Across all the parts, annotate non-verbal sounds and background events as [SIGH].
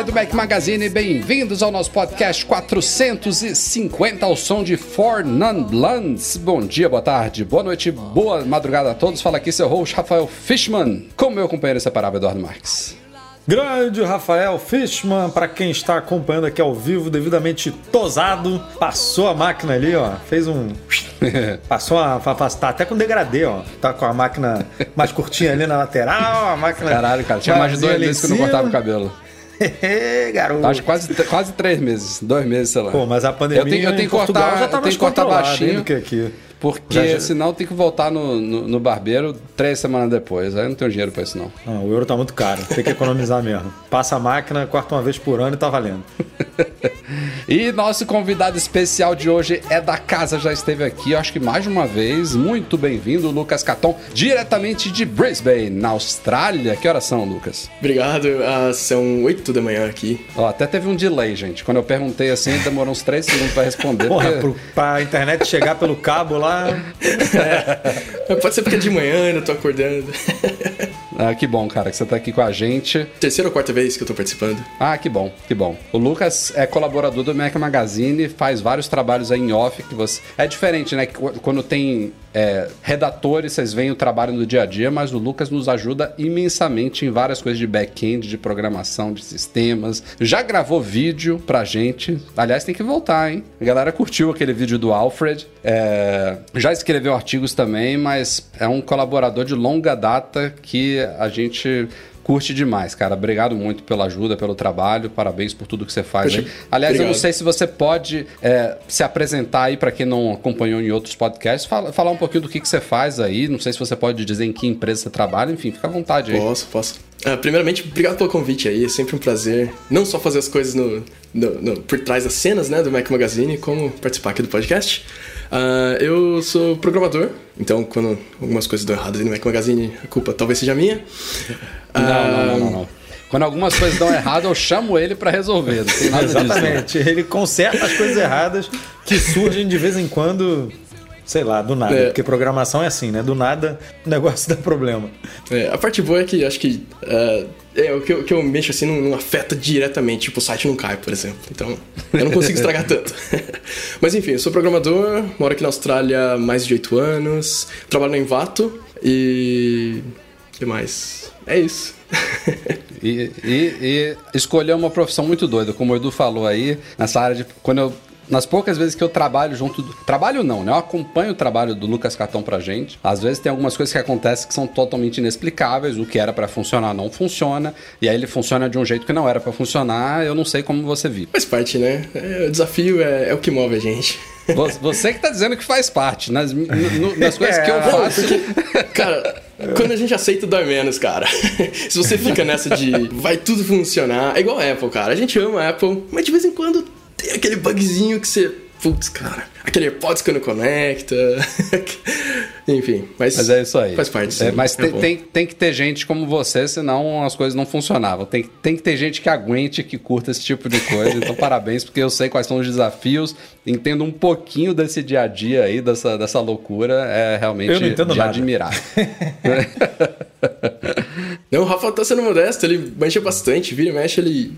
Galera do Mac Magazine, bem-vindos ao nosso podcast 450 ao som de For Non Blondes. Bom dia, boa tarde, boa noite, boa madrugada a todos. Fala aqui seu host Rafael Fishman, com meu companheiro inseparável Eduardo Marques. Grande Rafael Fishman, para quem está acompanhando aqui ao vivo, devidamente tosado, passou a máquina ali, ó, fez um. [LAUGHS] Passou a. Tá até com degradê, ó. Tá com a máquina mais curtinha ali na lateral, a máquina. Caralho, cara, tinha mais de dois meses que eu não cortava o cabelo. [LAUGHS] Garoto. Acho que quase, quase três meses, dois meses, sei lá. Pô, mas a pandemia eu tenho, eu tenho em que cortar, Portugal já tá eu tenho que cortar baixinho, do que aqui. Porque Já- já- senão tem que voltar no, no, no barbeiro três semanas depois. Aí eu não tenho dinheiro pra isso não. Não, o euro tá muito caro, tem que economizar mesmo. Passa a máquina, corta uma vez por ano e tá valendo. [LAUGHS] E nosso convidado especial de hoje é da casa, já esteve aqui, eu acho que mais de uma vez. Muito bem-vindo, Lucas Caton, diretamente de Brisbane, na Austrália. Que horas são, Lucas? Obrigado, ah, são 8 da manhã aqui. Ó, até teve um delay, gente. Quando eu perguntei assim, demorou uns três segundos pra responder. Porra, porque- pro, pra internet chegar pelo cabo lá. Pode ser porque é de manhã, ainda tô acordando. [LAUGHS] Ah, que bom, cara, que você tá aqui com a gente. Terceira ou quarta vez que eu tô participando. Ah, que bom, que bom. O Lucas é colaborador do Mac Magazine, faz vários trabalhos aí em off que você. É diferente, né? Quando tem é, redatores, vocês veem o trabalho no dia a dia, mas o Lucas nos ajuda imensamente em várias coisas de back-end, de programação, de sistemas. Já gravou vídeo pra gente. Aliás, tem que voltar, hein? A galera curtiu aquele vídeo do Alfred. É, já escreveu artigos também, mas é um colaborador de longa data que a gente curte demais, cara. Obrigado muito pela ajuda, pelo trabalho. Parabéns por tudo que você faz. Poxa, aí. Aliás, eu não obrigado. sei se você pode é, se apresentar aí para quem não acompanhou em outros podcasts, fala- falar um pouquinho do que, que você faz aí. Não sei se você pode dizer em que empresa você trabalha. Enfim, fica à vontade aí. Posso, posso. Ah, primeiramente, obrigado pelo convite aí, é sempre um prazer. Não só fazer as coisas no, no- no- por trás das cenas, né, do Mac Magazine, como participar aqui do podcast. Ah, eu sou programador, então quando algumas coisas dão errado no Mac Magazine, a culpa talvez seja minha. Não, não, Ah, não, não, não. Quando algumas coisas dão errado, eu chamo ele para resolver. Não tem nada disso. né? Exatamente. Ele conserta as coisas erradas que surgem de vez em quando, sei lá, do nada. É. Porque programação é assim, né? Do nada o negócio [LAUGHS] dá problema. É, a parte boa é que acho que ah, é, o que eu, que eu mexo assim não, não afeta diretamente, tipo, o site não cai, por exemplo. Então, eu não consigo estragar [LAUGHS] tanto. [LAUGHS] Mas enfim, eu sou programador, moro aqui na Austrália há mais de 8 anos, trabalho na Envato e. O que mais? É isso. E, e, e escolher uma profissão muito doida, como o Edu falou aí, nessa área de. Quando eu. Nas poucas vezes que eu trabalho junto. Do, trabalho não, né? Eu acompanho o trabalho do Lucas Catão pra gente. Às vezes tem algumas coisas que acontecem que são totalmente inexplicáveis. O que era pra funcionar não funciona. E aí ele funciona de um jeito que não era pra funcionar. Eu não sei como você viu. Faz parte, né? É, o desafio é, é o que move a gente. Vo- Você que tá dizendo que faz parte. Nas, no- no- nas coisas que eu É, faço. Cara, quando a gente aceita, dói menos, cara. Se você fica nessa de vai tudo funcionar, é igual a Apple, cara. A gente ama a Apple, mas de vez em quando tem aquele bugzinho que você. Putz, cara. Aquele AirPods que não conecta. [LAUGHS] Enfim, mas. Mas é isso aí. Faz parte, sim. É, mas É tem, tem, tem que ter gente como você, senão as coisas não funcionavam. Tem, tem que ter gente que aguente, que curta esse tipo de coisa. Então, [LAUGHS] parabéns, porque eu sei quais são os desafios. Entendo um pouquinho desse dia a dia aí, dessa, dessa loucura. É realmente Eu não entendo de nada. admirar. [LAUGHS] Não, o Rafa tá sendo modesto, ele manja bastante, vira e mexe, ele.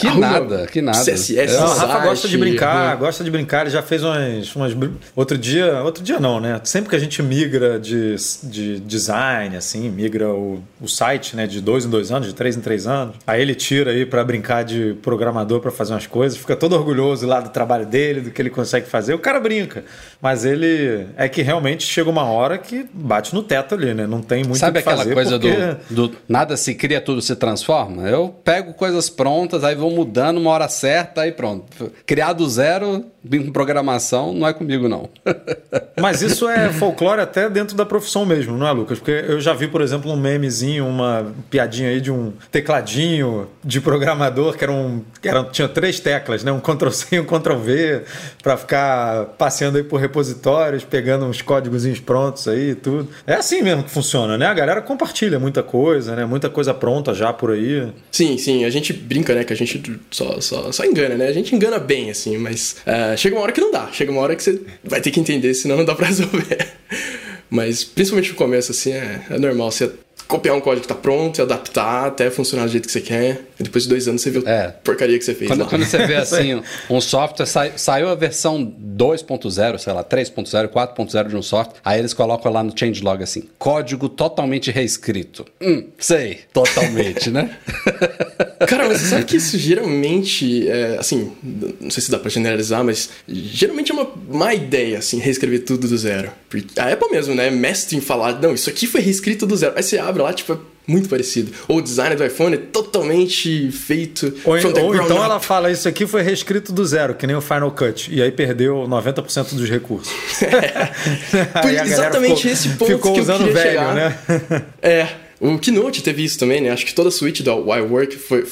Que arruma nada, que nada. CSS, Não, o Rafa Zart, gosta de brincar, arruma- gosta de brincar. Ele já fez umas, umas. Outro dia. Outro dia não, né? Sempre que a gente migra de, de design, assim, migra o, o site, né? De dois em dois anos, de três em três anos. Aí ele tira aí pra brincar de programador pra fazer umas coisas, fica todo orgulhoso lá do trabalho dele, do que ele consegue fazer. O cara brinca. Mas ele. É que realmente chega uma hora que bate no teto ali, né? Não tem muito Sabe o que aquela fazer coisa porque... do, do nada se cria, tudo se transforma? Eu pego coisas prontas, aí vou vão mudando uma hora certa e pronto. Criar do zero, com programação, não é comigo, não. [LAUGHS] Mas isso é folclore até dentro da profissão mesmo, não é, Lucas? Porque eu já vi, por exemplo, um memezinho, uma piadinha aí de um tecladinho de programador que era um. Que era, tinha três teclas, né? Um Ctrl-C e um Ctrl-V, para ficar passeando aí por repositórios, pegando uns códigozinhos prontos aí e tudo. É assim mesmo que funciona, né? A galera compartilha muita coisa, né? Muita coisa pronta já por aí. Sim, sim. A gente brinca, né? Que a gente só, só, só engana, né? A gente engana bem, assim, mas uh, chega uma hora que não dá. Chega uma hora que você vai ter que entender, senão não dá pra [LAUGHS] resolver. Mas principalmente no começo, assim, é, é normal você copiar um código que tá pronto e adaptar até funcionar do jeito que você quer. E depois de dois anos você viu é. porcaria que você fez. Quando, quando você vê [LAUGHS] assim, um software, sai, saiu a versão 2.0, sei lá, 3.0, 4.0 de um software, aí eles colocam lá no changelog assim, código totalmente reescrito. Hum, sei, totalmente, né? [LAUGHS] Cara, mas você sabe que isso geralmente, é, assim, não sei se dá pra generalizar, mas geralmente é uma má ideia, assim, reescrever tudo do zero. Porque a Apple mesmo, né, é mestre em falar, não, isso aqui foi reescrito do zero. Aí você abre lá, tipo, é muito parecido. Ou o design do iPhone é totalmente feito. Ou, ou então up. ela fala, isso aqui foi reescrito do zero, que nem o Final Cut. E aí perdeu 90% dos recursos. É. [LAUGHS] exatamente ficou, esse ponto ficou que usando eu velho, chegar. né? é. O Keynote teve isso também, né? Acho que toda a suíte da iWork foi,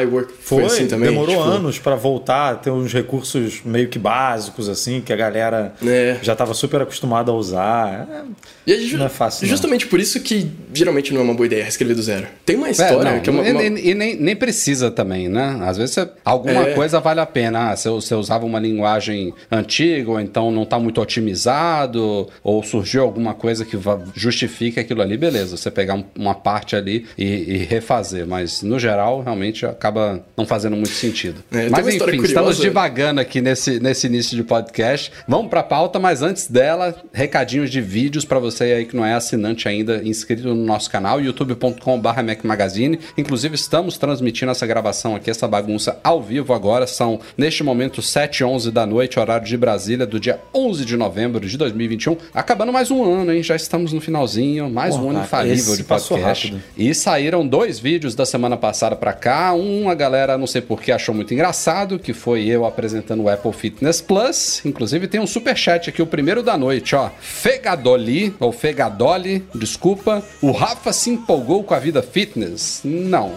iWork foi, foi assim também. Demorou tipo... anos para voltar a ter uns recursos meio que básicos, assim, que a galera é. já estava super acostumada a usar. É, e aí, não é fácil. Justamente não. por isso que geralmente não é uma boa ideia reescrever do zero. Tem uma história é, não, que é uma. uma... E, e, nem, nem precisa também, né? Às vezes você, alguma é. coisa vale a pena. Ah, você, você usava uma linguagem antiga, ou então não está muito otimizado, ou surgiu alguma coisa que justifique aquilo ali, beleza. Você pegar um, uma parte ali e, e refazer. Mas no geral, realmente acaba não fazendo muito sentido. É, mas enfim, curiosa. estamos divagando aqui nesse, nesse início de podcast. Vamos para a pauta, mas antes dela, recadinhos de vídeos para você aí que não é assinante ainda, inscrito no nosso canal, youtube.com.br Mac Magazine. Inclusive, estamos transmitindo essa gravação aqui, essa bagunça ao vivo agora. São, neste momento, 7 e 11 da noite, horário de Brasília, do dia 11 de novembro de 2021. Acabando mais um ano, hein? Já estamos no finalzinho, mais Porra, um ano infalível de podcast. E saíram dois vídeos da semana passada para cá. Um um, a galera, não sei porquê, achou muito engraçado, que foi eu apresentando o Apple Fitness Plus. Inclusive tem um super chat aqui, o primeiro da noite, ó. Fegadoli, ou Fegadoli, desculpa. O Rafa se empolgou com a vida fitness? Não.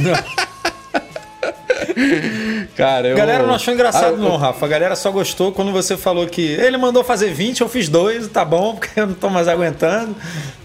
Não. [LAUGHS] Cara, eu... Galera não achou engraçado, ah, não, Rafa. A galera só gostou quando você falou que ele mandou fazer 20, eu fiz dois, tá bom, [LAUGHS] porque eu não tô mais aguentando.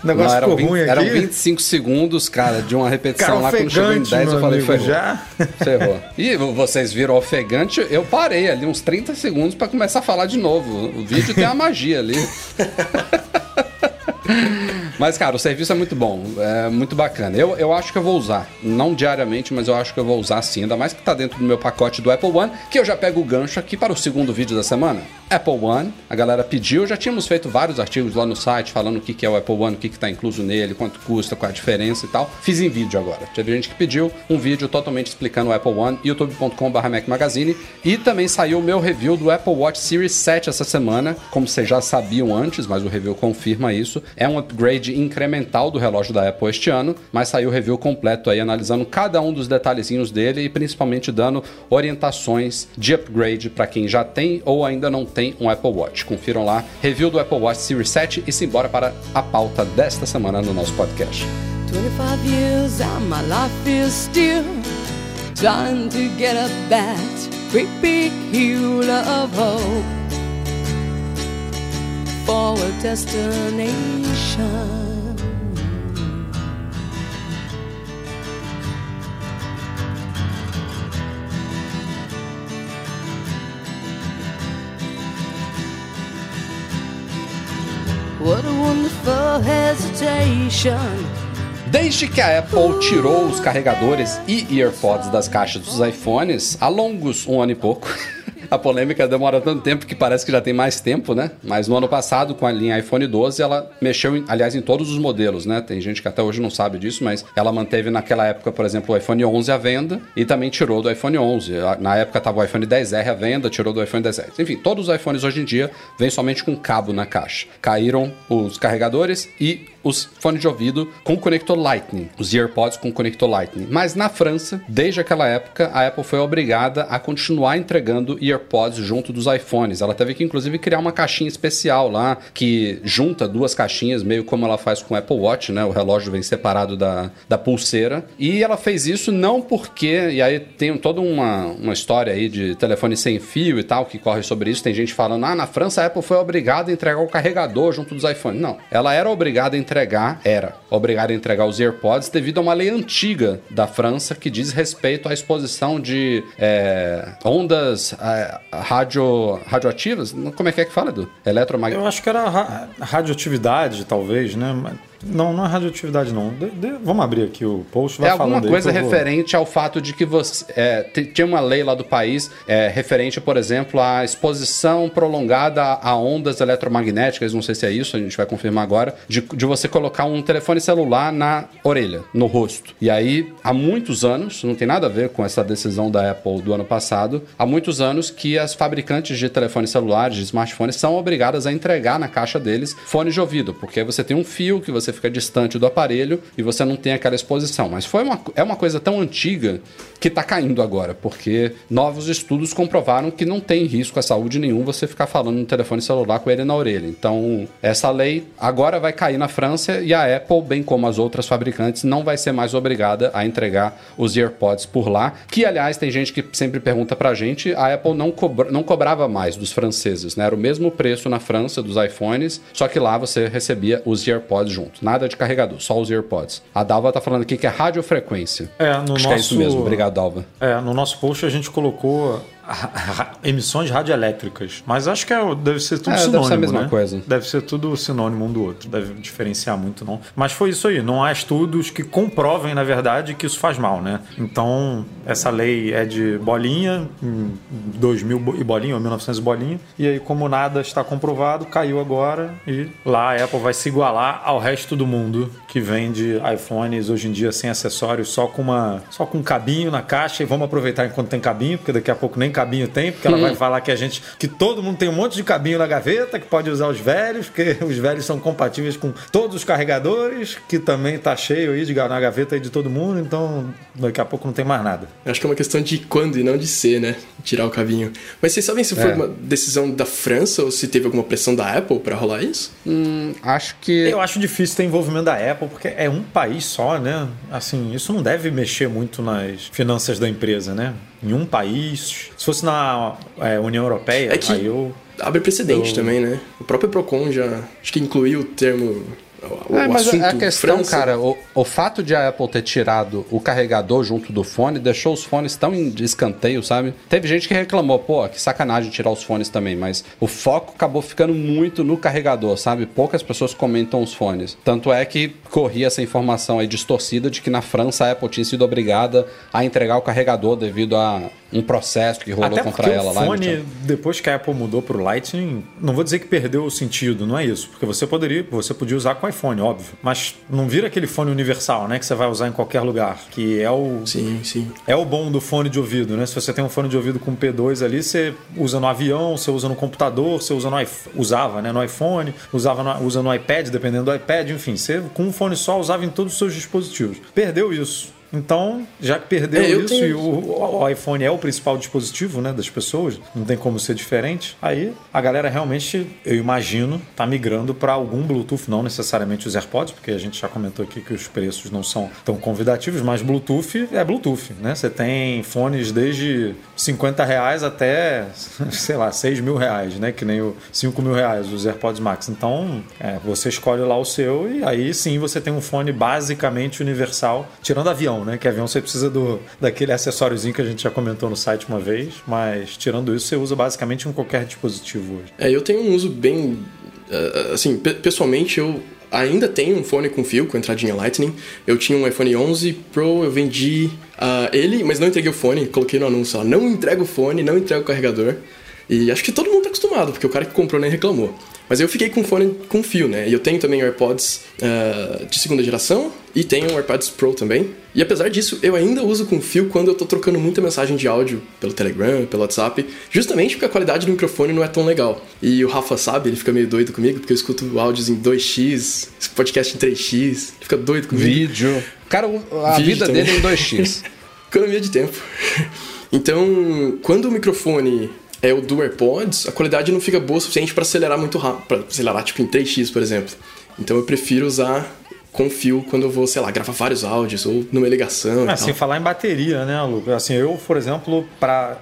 O negócio não, ficou 20, ruim aqui. Eram 25 segundos, cara, de uma repetição cara, lá. Quando chegou em 10, eu falei, ferrou. Já? Ferrou. E vocês viram ofegante, eu parei ali uns 30 segundos para começar a falar de novo. O vídeo tem a magia ali. [LAUGHS] Mas, cara, o serviço é muito bom, é muito bacana. Eu, eu acho que eu vou usar, não diariamente, mas eu acho que eu vou usar sim, ainda mais que tá dentro do meu pacote do Apple One, que eu já pego o gancho aqui para o segundo vídeo da semana. Apple One, a galera pediu, já tínhamos feito vários artigos lá no site falando o que é o Apple One, o que está incluso nele, quanto custa, qual a diferença e tal. Fiz em vídeo agora. Teve gente que pediu um vídeo totalmente explicando o Apple One, youtube.com.br Mac Magazine. E também saiu o meu review do Apple Watch Series 7 essa semana, como vocês já sabiam antes, mas o review confirma isso. É um upgrade incremental do relógio da Apple este ano, mas saiu o review completo aí, analisando cada um dos detalhezinhos dele e principalmente dando orientações de upgrade para quem já tem ou ainda não tem um Apple Watch. Confiram lá, review do Apple Watch Series 7 e simbora para a pauta desta semana no nosso podcast. 25 years and my life is still trying to get up that great big hill of hope for a destination. Desde que a Apple tirou os carregadores e earpods das caixas dos iPhones, há longos um ano e pouco, [LAUGHS] a polêmica demora tanto tempo que parece que já tem mais tempo, né? Mas no ano passado, com a linha iPhone 12, ela mexeu, em, aliás, em todos os modelos, né? Tem gente que até hoje não sabe disso, mas ela manteve naquela época, por exemplo, o iPhone 11 à venda e também tirou do iPhone 11. Na época estava o iPhone 10R à venda, tirou do iPhone 10R. Enfim, todos os iPhones hoje em dia vêm somente com cabo na caixa. Caíram os carregadores e os fones de ouvido com conector Lightning, os AirPods com conector Lightning. Mas na França, desde aquela época, a Apple foi obrigada a continuar entregando AirPods junto dos iPhones. Ela teve que inclusive criar uma caixinha especial lá que junta duas caixinhas, meio como ela faz com o Apple Watch, né? O relógio vem separado da, da pulseira. E ela fez isso não porque, e aí tem toda uma, uma história aí de telefone sem fio e tal que corre sobre isso. Tem gente falando, ah, na França a Apple foi obrigada a entregar o carregador junto dos iPhones. Não, ela era obrigada a entregar entregar, era obrigado a entregar os AirPods devido a uma lei antiga da França que diz respeito à exposição de é, ondas é, radio, radioativas. Como é que é que fala, Edu? Eletromagnético. Eu acho que era ra radioatividade, talvez, né? Não, não é radioatividade, não. De, de, vamos abrir aqui o post. Vai é alguma coisa referente ao fato de que você. É, tinha uma lei lá do país é, referente, por exemplo, à exposição prolongada a ondas eletromagnéticas, não sei se é isso, a gente vai confirmar agora, de, de você colocar um telefone celular na orelha, no rosto. E aí, há muitos anos, não tem nada a ver com essa decisão da Apple do ano passado, há muitos anos que as fabricantes de telefones celulares, de smartphones, são obrigadas a entregar na caixa deles fones de ouvido, porque você tem um fio que você fica distante do aparelho e você não tem aquela exposição. Mas foi uma, é uma coisa tão antiga que está caindo agora, porque novos estudos comprovaram que não tem risco à saúde nenhum você ficar falando no telefone celular com ele na orelha. Então, essa lei agora vai cair na França e a Apple, bem como as outras fabricantes, não vai ser mais obrigada a entregar os AirPods por lá. Que, aliás, tem gente que sempre pergunta pra gente, a Apple não, cobra, não cobrava mais dos franceses, né? Era o mesmo preço na França dos iPhones, só que lá você recebia os AirPods junto nada de carregador, só os AirPods. A Dalva tá falando aqui que é radiofrequência. É, no Acho nosso... que é isso mesmo. Obrigado, Dalva. É, no nosso post a gente colocou [LAUGHS] emissões radioelétricas. Mas acho que é, deve ser tudo é, sinônimo. Deve ser a mesma né? coisa. Deve ser tudo sinônimo um do outro. Deve diferenciar muito, não. Mas foi isso aí. Não há estudos que comprovem, na verdade, que isso faz mal, né? Então, essa lei é de bolinha, 2000 e bolinha, ou 1900 bolinha. E aí, como nada está comprovado, caiu agora. E lá a Apple vai se igualar ao resto do mundo que vende iPhones hoje em dia sem acessórios, só com uma só com um cabinho na caixa. E vamos aproveitar enquanto tem cabinho, porque daqui a pouco nem cabinho tem, porque ela hum. vai falar que a gente. que todo mundo tem um monte de cabinho na gaveta, que pode usar os velhos, porque [LAUGHS] os velhos são compatíveis com todos os carregadores, que também tá cheio aí de, na gaveta aí de todo mundo, então daqui a pouco não tem mais nada. Acho que é uma questão de quando e não de ser, né? Tirar o cabinho. Mas vocês sabem se foi é. uma decisão da França ou se teve alguma pressão da Apple para rolar isso? Hum, acho que. Eu acho difícil ter envolvimento da Apple, porque é um país só, né? Assim, isso não deve mexer muito nas finanças da empresa, né? Em um país. Se fosse na é, União Europeia, é que aí eu. Abre precedente também, né? O próprio Procon já acho que incluiu o termo o, é, mas a questão, França... cara, o, o fato de a Apple ter tirado o carregador junto do fone deixou os fones tão em escanteio, sabe? Teve gente que reclamou, pô, que sacanagem tirar os fones também, mas o foco acabou ficando muito no carregador, sabe? Poucas pessoas comentam os fones. Tanto é que corria essa informação aí distorcida de que na França a Apple tinha sido obrigada a entregar o carregador devido a um processo que rolou Até contra ela o lá. fone, depois que a Apple mudou para o Lightning, não vou dizer que perdeu o sentido, não é isso, porque você poderia, você podia usar com iPhone, óbvio, mas não vira aquele fone universal, né, que você vai usar em qualquer lugar, que é o sim, sim. É o bom do fone de ouvido, né? Se você tem um fone de ouvido com P2 ali, você usa no avião, você usa no computador, você usa no usava, né, no iPhone, usava no, usa no iPad, dependendo do iPad, enfim, você com um fone só usava em todos os seus dispositivos. Perdeu isso. Então, já que perdeu é, isso tenho... e o, o, iPhone é o principal dispositivo né, das pessoas, não tem como ser diferente, aí a galera realmente, eu imagino, tá migrando para algum Bluetooth, não necessariamente os AirPods, porque a gente já comentou aqui que os preços não são tão convidativos, mas Bluetooth é Bluetooth, né? Você tem fones desde 50 reais até, [LAUGHS] sei lá, 6 mil reais, né? Que nem o 5 mil reais, os AirPods Max. Então, é, você escolhe lá o seu e aí sim você tem um fone basicamente universal, tirando avião, né? Que avião você precisa do, daquele acessóriozinho que a gente já comentou no site uma vez, mas tirando isso, você usa basicamente em qualquer dispositivo hoje. É, eu tenho um uso bem. Uh, assim, pessoalmente eu ainda tenho um fone com fio, com entradinha Lightning. Eu tinha um iPhone 11 Pro, eu vendi uh, ele, mas não entreguei o fone, coloquei no anúncio lá, não entrega o fone, não entrega o carregador. E acho que todo mundo tá acostumado, porque o cara que comprou nem reclamou. Mas eu fiquei com fone com fio, né? E eu tenho também AirPods uh, de segunda geração e tenho um AirPods Pro também. E apesar disso, eu ainda uso com fio quando eu tô trocando muita mensagem de áudio pelo Telegram, pelo WhatsApp, justamente porque a qualidade do microfone não é tão legal. E o Rafa sabe, ele fica meio doido comigo, porque eu escuto áudios em 2x, podcast em 3x, ele fica doido comigo. Vídeo. Cara, a Vídeo vida também. dele é em 2x. [LAUGHS] Economia de tempo. Então, quando o microfone é o do AirPods, a qualidade não fica boa o suficiente para acelerar muito rápido, para acelerar tipo em 3x, por exemplo. Então eu prefiro usar com fio quando eu vou, sei lá, gravar vários áudios ou numa ligação. É, sem falar em bateria, né, Lu? Assim, eu, por exemplo, para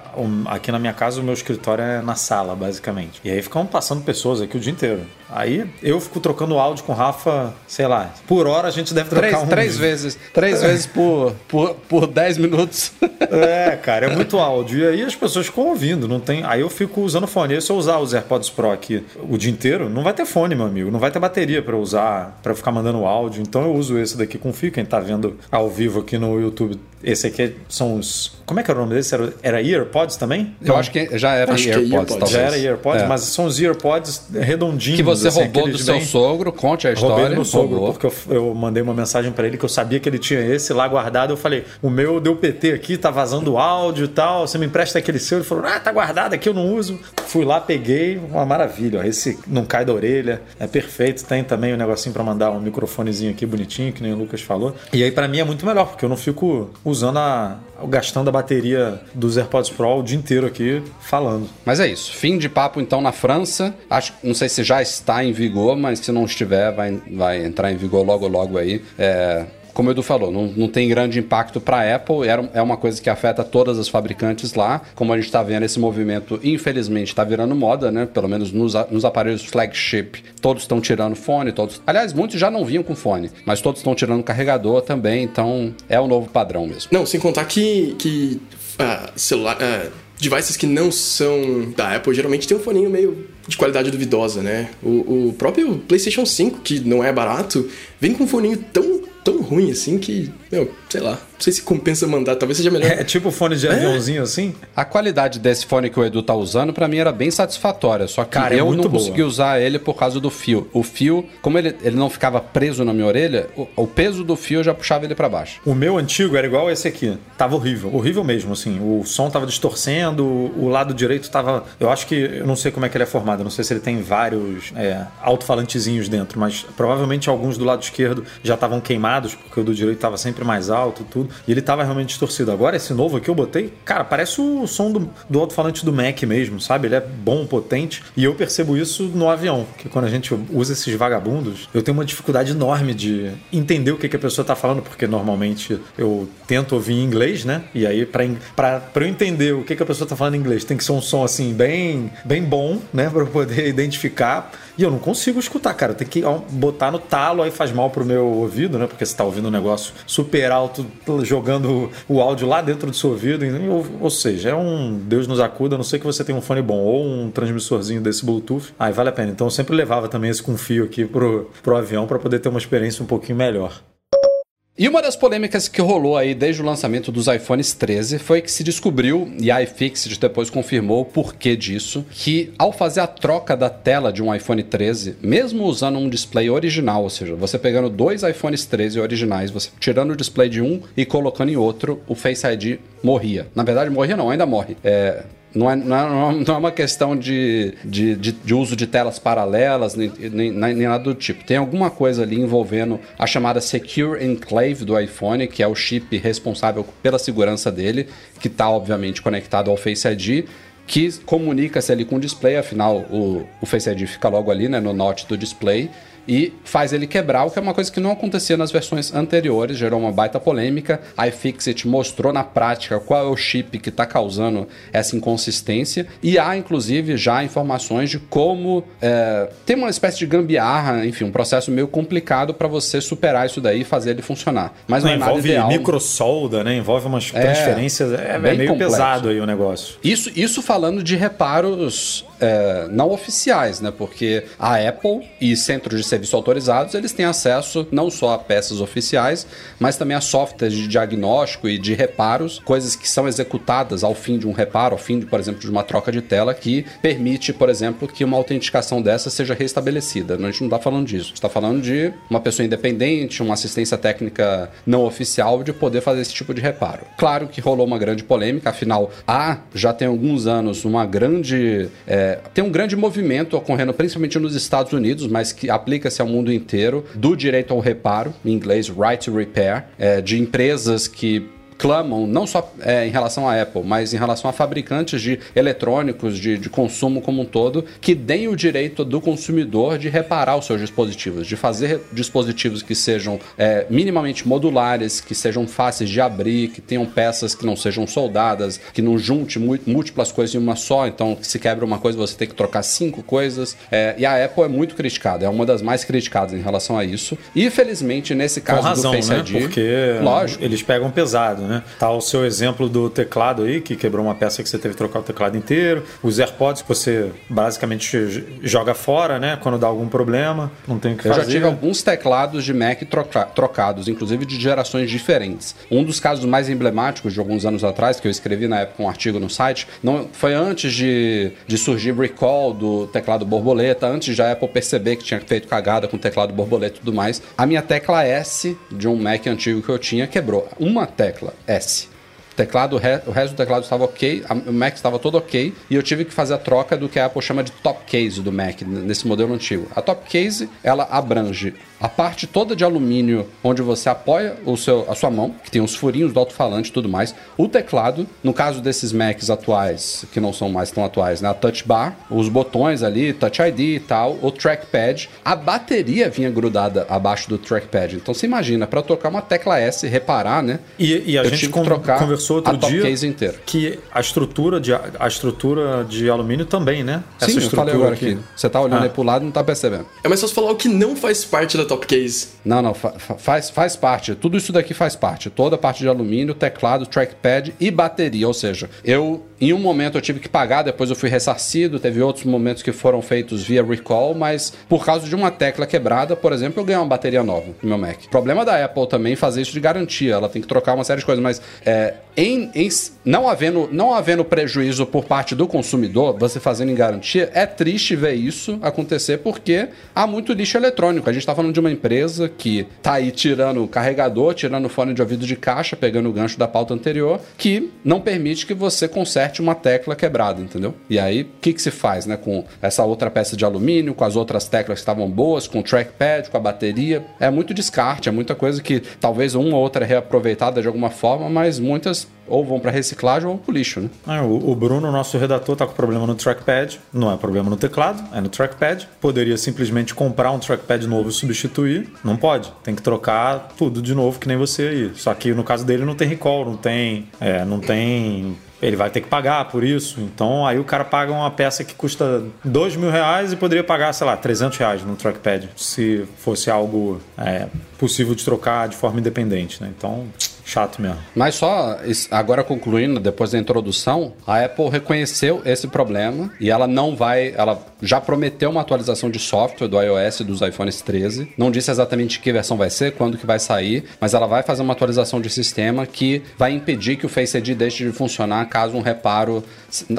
aqui na minha casa o meu escritório é na sala, basicamente. E aí ficam passando pessoas aqui o dia inteiro. Aí eu fico trocando áudio com o Rafa, sei lá, por hora a gente deve trocar três, um... Três vezes. Três vezes por, por, por dez minutos. É, cara, é muito áudio. E aí as pessoas ficam ouvindo, não tem... Aí eu fico usando fone. E se eu usar os AirPods Pro aqui o dia inteiro, não vai ter fone, meu amigo. Não vai ter bateria para usar, para ficar mandando áudio. Então eu uso esse daqui com fio. Quem tá vendo ao vivo aqui no YouTube esse aqui são os. Como é que era o nome desse? Era, era EarPods também? Eu acho que já era acho EarPods, EarPods, talvez. Já era EarPods, é. mas são os EarPods redondinhos. Que você assim, roubou do seu bem... sogro, conte a história. Roubei do sogro, roubou. porque eu, eu, mandei uma mensagem para ele que eu sabia que ele tinha esse lá guardado. Eu falei, o meu deu PT aqui, tá vazando áudio e tal. Você me empresta aquele seu? Ele falou, ah, tá guardado aqui, eu não uso. Fui lá, peguei, uma maravilha. Ó. Esse não cai da orelha, é perfeito. Tem também um negocinho para mandar um microfonezinho aqui bonitinho, que nem o Lucas falou. E aí para mim é muito melhor, porque eu não fico usando a gastando a bateria dos AirPods Pro o dia inteiro aqui falando. Mas é isso. Fim de papo então na França. Acho, não sei se já está em vigor, mas se não estiver, vai, vai entrar em vigor logo logo aí. É, como o Edu falou, não, não tem grande impacto para a Apple, é uma coisa que afeta todas as fabricantes lá. Como a gente está vendo, esse movimento, infelizmente, está virando moda, né? Pelo menos nos, nos aparelhos flagship, todos estão tirando fone, todos. Aliás, muitos já não vinham com fone, mas todos estão tirando carregador também, então é o novo padrão mesmo. Não, sem contar que, que uh, celular. Uh devices que não são da Apple geralmente tem um foninho meio de qualidade duvidosa, né? O, o próprio PlayStation 5, que não é barato, vem com um foninho tão tão ruim assim que, meu, sei lá. Não sei se compensa mandar, talvez seja melhor. É tipo fone de é? aviãozinho assim? A qualidade desse fone que o Edu tá usando, para mim era bem satisfatória. Só que Cara, é eu é não boa. consegui usar ele por causa do fio. O fio, como ele, ele não ficava preso na minha orelha, o, o peso do fio já puxava ele para baixo. O meu antigo era igual esse aqui. Tava horrível. Horrível mesmo, assim. O som tava distorcendo, o lado direito tava. Eu acho que. Eu não sei como é que ele é formado. Eu não sei se ele tem vários é, alto-falantezinhos dentro, mas provavelmente alguns do lado esquerdo já estavam queimados, porque o do direito tava sempre mais alto tudo. E ele tava realmente distorcido. Agora, esse novo aqui eu botei, cara, parece o som do, do alto-falante do Mac mesmo, sabe? Ele é bom, potente. E eu percebo isso no avião, que quando a gente usa esses vagabundos, eu tenho uma dificuldade enorme de entender o que, que a pessoa tá falando, porque normalmente eu tento ouvir em inglês, né? E aí, pra eu entender o que, que a pessoa tá falando em inglês, tem que ser um som assim, bem, bem bom, né? [LAUGHS] Pra eu poder identificar. E eu não consigo escutar, cara. Tem que botar no talo, aí faz mal pro meu ouvido, né? Porque você tá ouvindo um negócio super alto, jogando o áudio lá dentro do seu ouvido. Ou, ou seja, é um Deus nos acuda, a não sei que você tenha um fone bom ou um transmissorzinho desse Bluetooth. Aí vale a pena. Então eu sempre levava também esse com fio aqui pro, pro avião para poder ter uma experiência um pouquinho melhor. E uma das polêmicas que rolou aí desde o lançamento dos iPhones 13 foi que se descobriu, e a iFixit depois confirmou o porquê disso, que ao fazer a troca da tela de um iPhone 13, mesmo usando um display original, ou seja, você pegando dois iPhones 13 originais, você tirando o display de um e colocando em outro, o Face ID morria. Na verdade, morria não, ainda morre. É, não é, não é, não é uma questão de, de, de, de, uso de telas paralelas, nem, nem, nem, nada do tipo. Tem alguma coisa ali envolvendo a chamada Secure Enclave do iPhone, que é o chip responsável pela segurança dele, que está obviamente conectado ao Face ID que comunica-se ali com o display, afinal o, o Face ID fica logo ali, né, no note do display e faz ele quebrar, o que é uma coisa que não acontecia nas versões anteriores, gerou uma baita polêmica. A iFixit mostrou na prática qual é o chip que está causando essa inconsistência e há inclusive já informações de como é, tem uma espécie de gambiarra, enfim, um processo meio complicado para você superar isso daí e fazer ele funcionar. Mas não, não é envolve ideal. microsolda, né? Envolve umas é, transferências, é, é meio complexo. pesado aí o negócio. Isso, isso falando de reparos é, não oficiais, né? Porque a Apple e centros de serviço autorizados, eles têm acesso não só a peças oficiais, mas também a softwares de diagnóstico e de reparos, coisas que são executadas ao fim de um reparo, ao fim, de, por exemplo, de uma troca de tela, que permite, por exemplo, que uma autenticação dessa seja restabelecida. A gente não está falando disso. A gente está falando de uma pessoa independente, uma assistência técnica não oficial de poder fazer esse tipo de reparo. Claro que rolou uma grande polêmica, afinal, há já tem alguns anos uma grande. É, tem um grande movimento ocorrendo principalmente nos Estados Unidos, mas que aplica-se ao mundo inteiro, do direito ao reparo, em inglês, right to repair, é, de empresas que clamam, não só é, em relação à Apple, mas em relação a fabricantes de eletrônicos, de, de consumo como um todo, que deem o direito do consumidor de reparar os seus dispositivos, de fazer dispositivos que sejam é, minimamente modulares, que sejam fáceis de abrir, que tenham peças que não sejam soldadas, que não junte múltiplas coisas em uma só, então se quebra uma coisa você tem que trocar cinco coisas. É, e a Apple é muito criticada, é uma das mais criticadas em relação a isso. E felizmente nesse caso razão, do Face né? ID, porque lógico, eles pegam pesado, né? Tá o seu exemplo do teclado aí, que quebrou uma peça que você teve que trocar o teclado inteiro. Os AirPods que você basicamente joga fora, né? Quando dá algum problema, não tem o que Eu fazer. já tive alguns teclados de Mac troca- trocados, inclusive de gerações diferentes. Um dos casos mais emblemáticos de alguns anos atrás, que eu escrevi na época um artigo no site, não, foi antes de, de surgir recall do teclado borboleta, antes de a Apple perceber que tinha feito cagada com o teclado borboleta e tudo mais. A minha tecla S de um Mac antigo que eu tinha quebrou. Uma tecla S. O teclado, o re- o resto do teclado estava ok, o Mac estava todo ok, e eu tive que fazer a troca do que a Apple chama de top case do Mac, nesse modelo antigo. A top case, ela abrange a parte toda de alumínio onde você apoia o seu, a sua mão, que tem os furinhos do alto-falante e tudo mais, o teclado, no caso desses Macs atuais, que não são mais tão atuais, né? A touch bar, os botões ali, touch ID e tal, o trackpad, a bateria vinha grudada abaixo do trackpad. Então você imagina, para tocar uma tecla S, reparar, né? E, e a Eu gente tive que con- trocar conversou outro a top dia case inteira. que a estrutura de a estrutura de alumínio também, né? Sim, eu falei agora aqui. Você tá olhando Ah. aí pro lado e não tá percebendo. É mais fácil falar o que não faz parte da top case. Não, não, fa- faz, faz parte. Tudo isso daqui faz parte. Toda a parte de alumínio, teclado, trackpad e bateria. Ou seja, eu, em um momento, eu tive que pagar, depois eu fui ressarcido. Teve outros momentos que foram feitos via recall, mas por causa de uma tecla quebrada, por exemplo, eu ganhei uma bateria nova no meu Mac. Problema da Apple também fazer isso de garantia. Ela tem que trocar uma série de coisas, mas é, em, em- não, havendo, não havendo prejuízo por parte do consumidor, você fazendo em garantia, é triste ver isso acontecer porque há muito lixo eletrônico. A gente está falando de uma empresa que tá aí tirando carregador, tirando fone de ouvido de caixa, pegando o gancho da pauta anterior, que não permite que você conserte uma tecla quebrada, entendeu? E aí, o que, que se faz, né? Com essa outra peça de alumínio, com as outras teclas que estavam boas, com o trackpad, com a bateria. É muito descarte, é muita coisa que talvez uma ou outra é reaproveitada de alguma forma, mas muitas ou vão para reciclagem ou pro lixo, né? Ah, o, o Bruno, nosso redator, tá com problema no trackpad. Não é problema no teclado, é no trackpad. Poderia simplesmente comprar um trackpad novo e substituir. Não pode. Tem que trocar tudo de novo, que nem você aí. Só que no caso dele não tem recall, não tem. é, não tem. Ele vai ter que pagar por isso. Então aí o cara paga uma peça que custa dois mil reais e poderia pagar, sei lá, 300 reais no trackpad. Se fosse algo é, possível de trocar de forma independente, né? Então, chato mesmo. Mas só agora concluindo, depois da introdução, a Apple reconheceu esse problema e ela não vai, ela já prometeu uma atualização de software do iOS e dos iPhones 13. Não disse exatamente que versão vai ser, quando que vai sair, mas ela vai fazer uma atualização de sistema que vai impedir que o Face ID deixe de funcionar caso um reparo,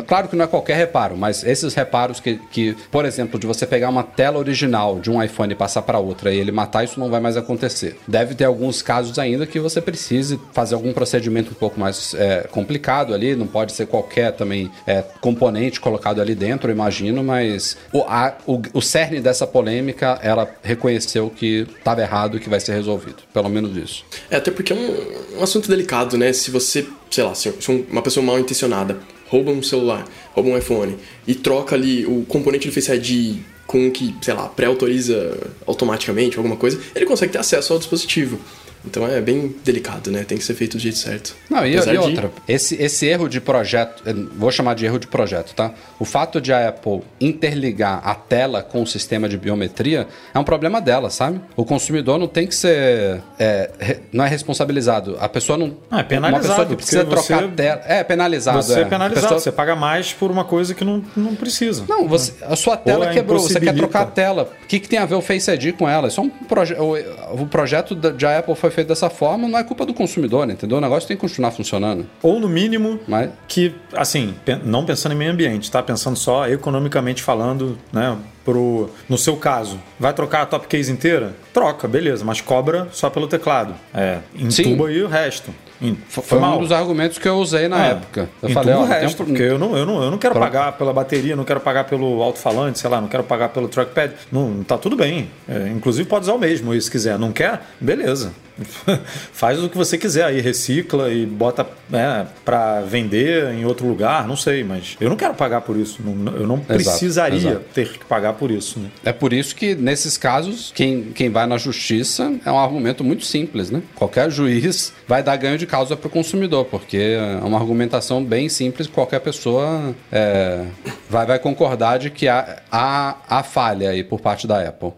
claro que não é qualquer reparo, mas esses reparos que, que por exemplo, de você pegar uma tela original de um iPhone e passar para outra e ele matar, isso não vai mais acontecer. Deve ter alguns casos ainda que você precise fazer algum procedimento um pouco mais é, complicado ali, não pode ser qualquer também é, componente colocado ali dentro, imagino, mas o, a- o, o cerne dessa polêmica, ela reconheceu que estava errado e que vai ser resolvido. Pelo menos isso. É, até porque é um, um assunto delicado, né? Se você, sei lá, se um- uma pessoa mal intencionada rouba um celular, rouba um iPhone e troca ali o componente do Face ID com o que, sei lá, pré-autoriza automaticamente alguma coisa, ele consegue ter acesso ao dispositivo. Então é bem delicado, né? Tem que ser feito do jeito certo. Não, e, e de- outra, esse, esse erro de projeto, vou chamar de erro de projeto, tá? O fato de a Apple interligar a tela com o sistema de biometria é um problema dela, sabe? O consumidor não tem que ser. é, não é responsabilizado. A pessoa não. Ah, é penalizado, Uma pessoa que precisa trocar você- a tela. É, penalizado. Você é é. penalizado, pessoa- você paga mais por uma coisa que não, não precisa. Não, você, a sua tela é quebrou, você quer trocar a tela. O que, que tem a ver o Face ID com ela? Isso é um proje o, o projeto da, Apple foi feito dessa forma, não é culpa do consumidor, né, entendeu? O negócio tem que continuar funcionando. Ou no mínimo, Mas que, assim, não pensando em meio ambiente, tá? Pensando só economicamente falando, né? Pro, no seu caso, vai trocar a top case inteira? Troca, beleza, mas cobra só pelo teclado. É, entuba e o resto. En- foi um dos argumentos que eu usei na É, época. Eu falei, ó, o resto, pro- porque eu não, eu, não, eu não quero Pro- pagar pela bateria, não quero pagar pelo alto-falante, sei lá, não quero pagar pelo trackpad. Não, tá tudo bem. É, inclusive pode usar o mesmo se quiser. Não quer? Beleza. [LAUGHS] Faz o que você quiser aí, recicla e bota né, para vender em outro lugar, não sei, mas eu não quero pagar por isso. Não- eu não precisaria exato. ter que pagar por isso. Né? É por isso que, nesses casos, quem, quem vai na justiça é um argumento muito simples, né? Qualquer juiz vai dar ganho de causa para o consumidor, porque é uma argumentação bem simples, qualquer pessoa é, vai, vai concordar de que há, há, há falha aí por parte da Apple.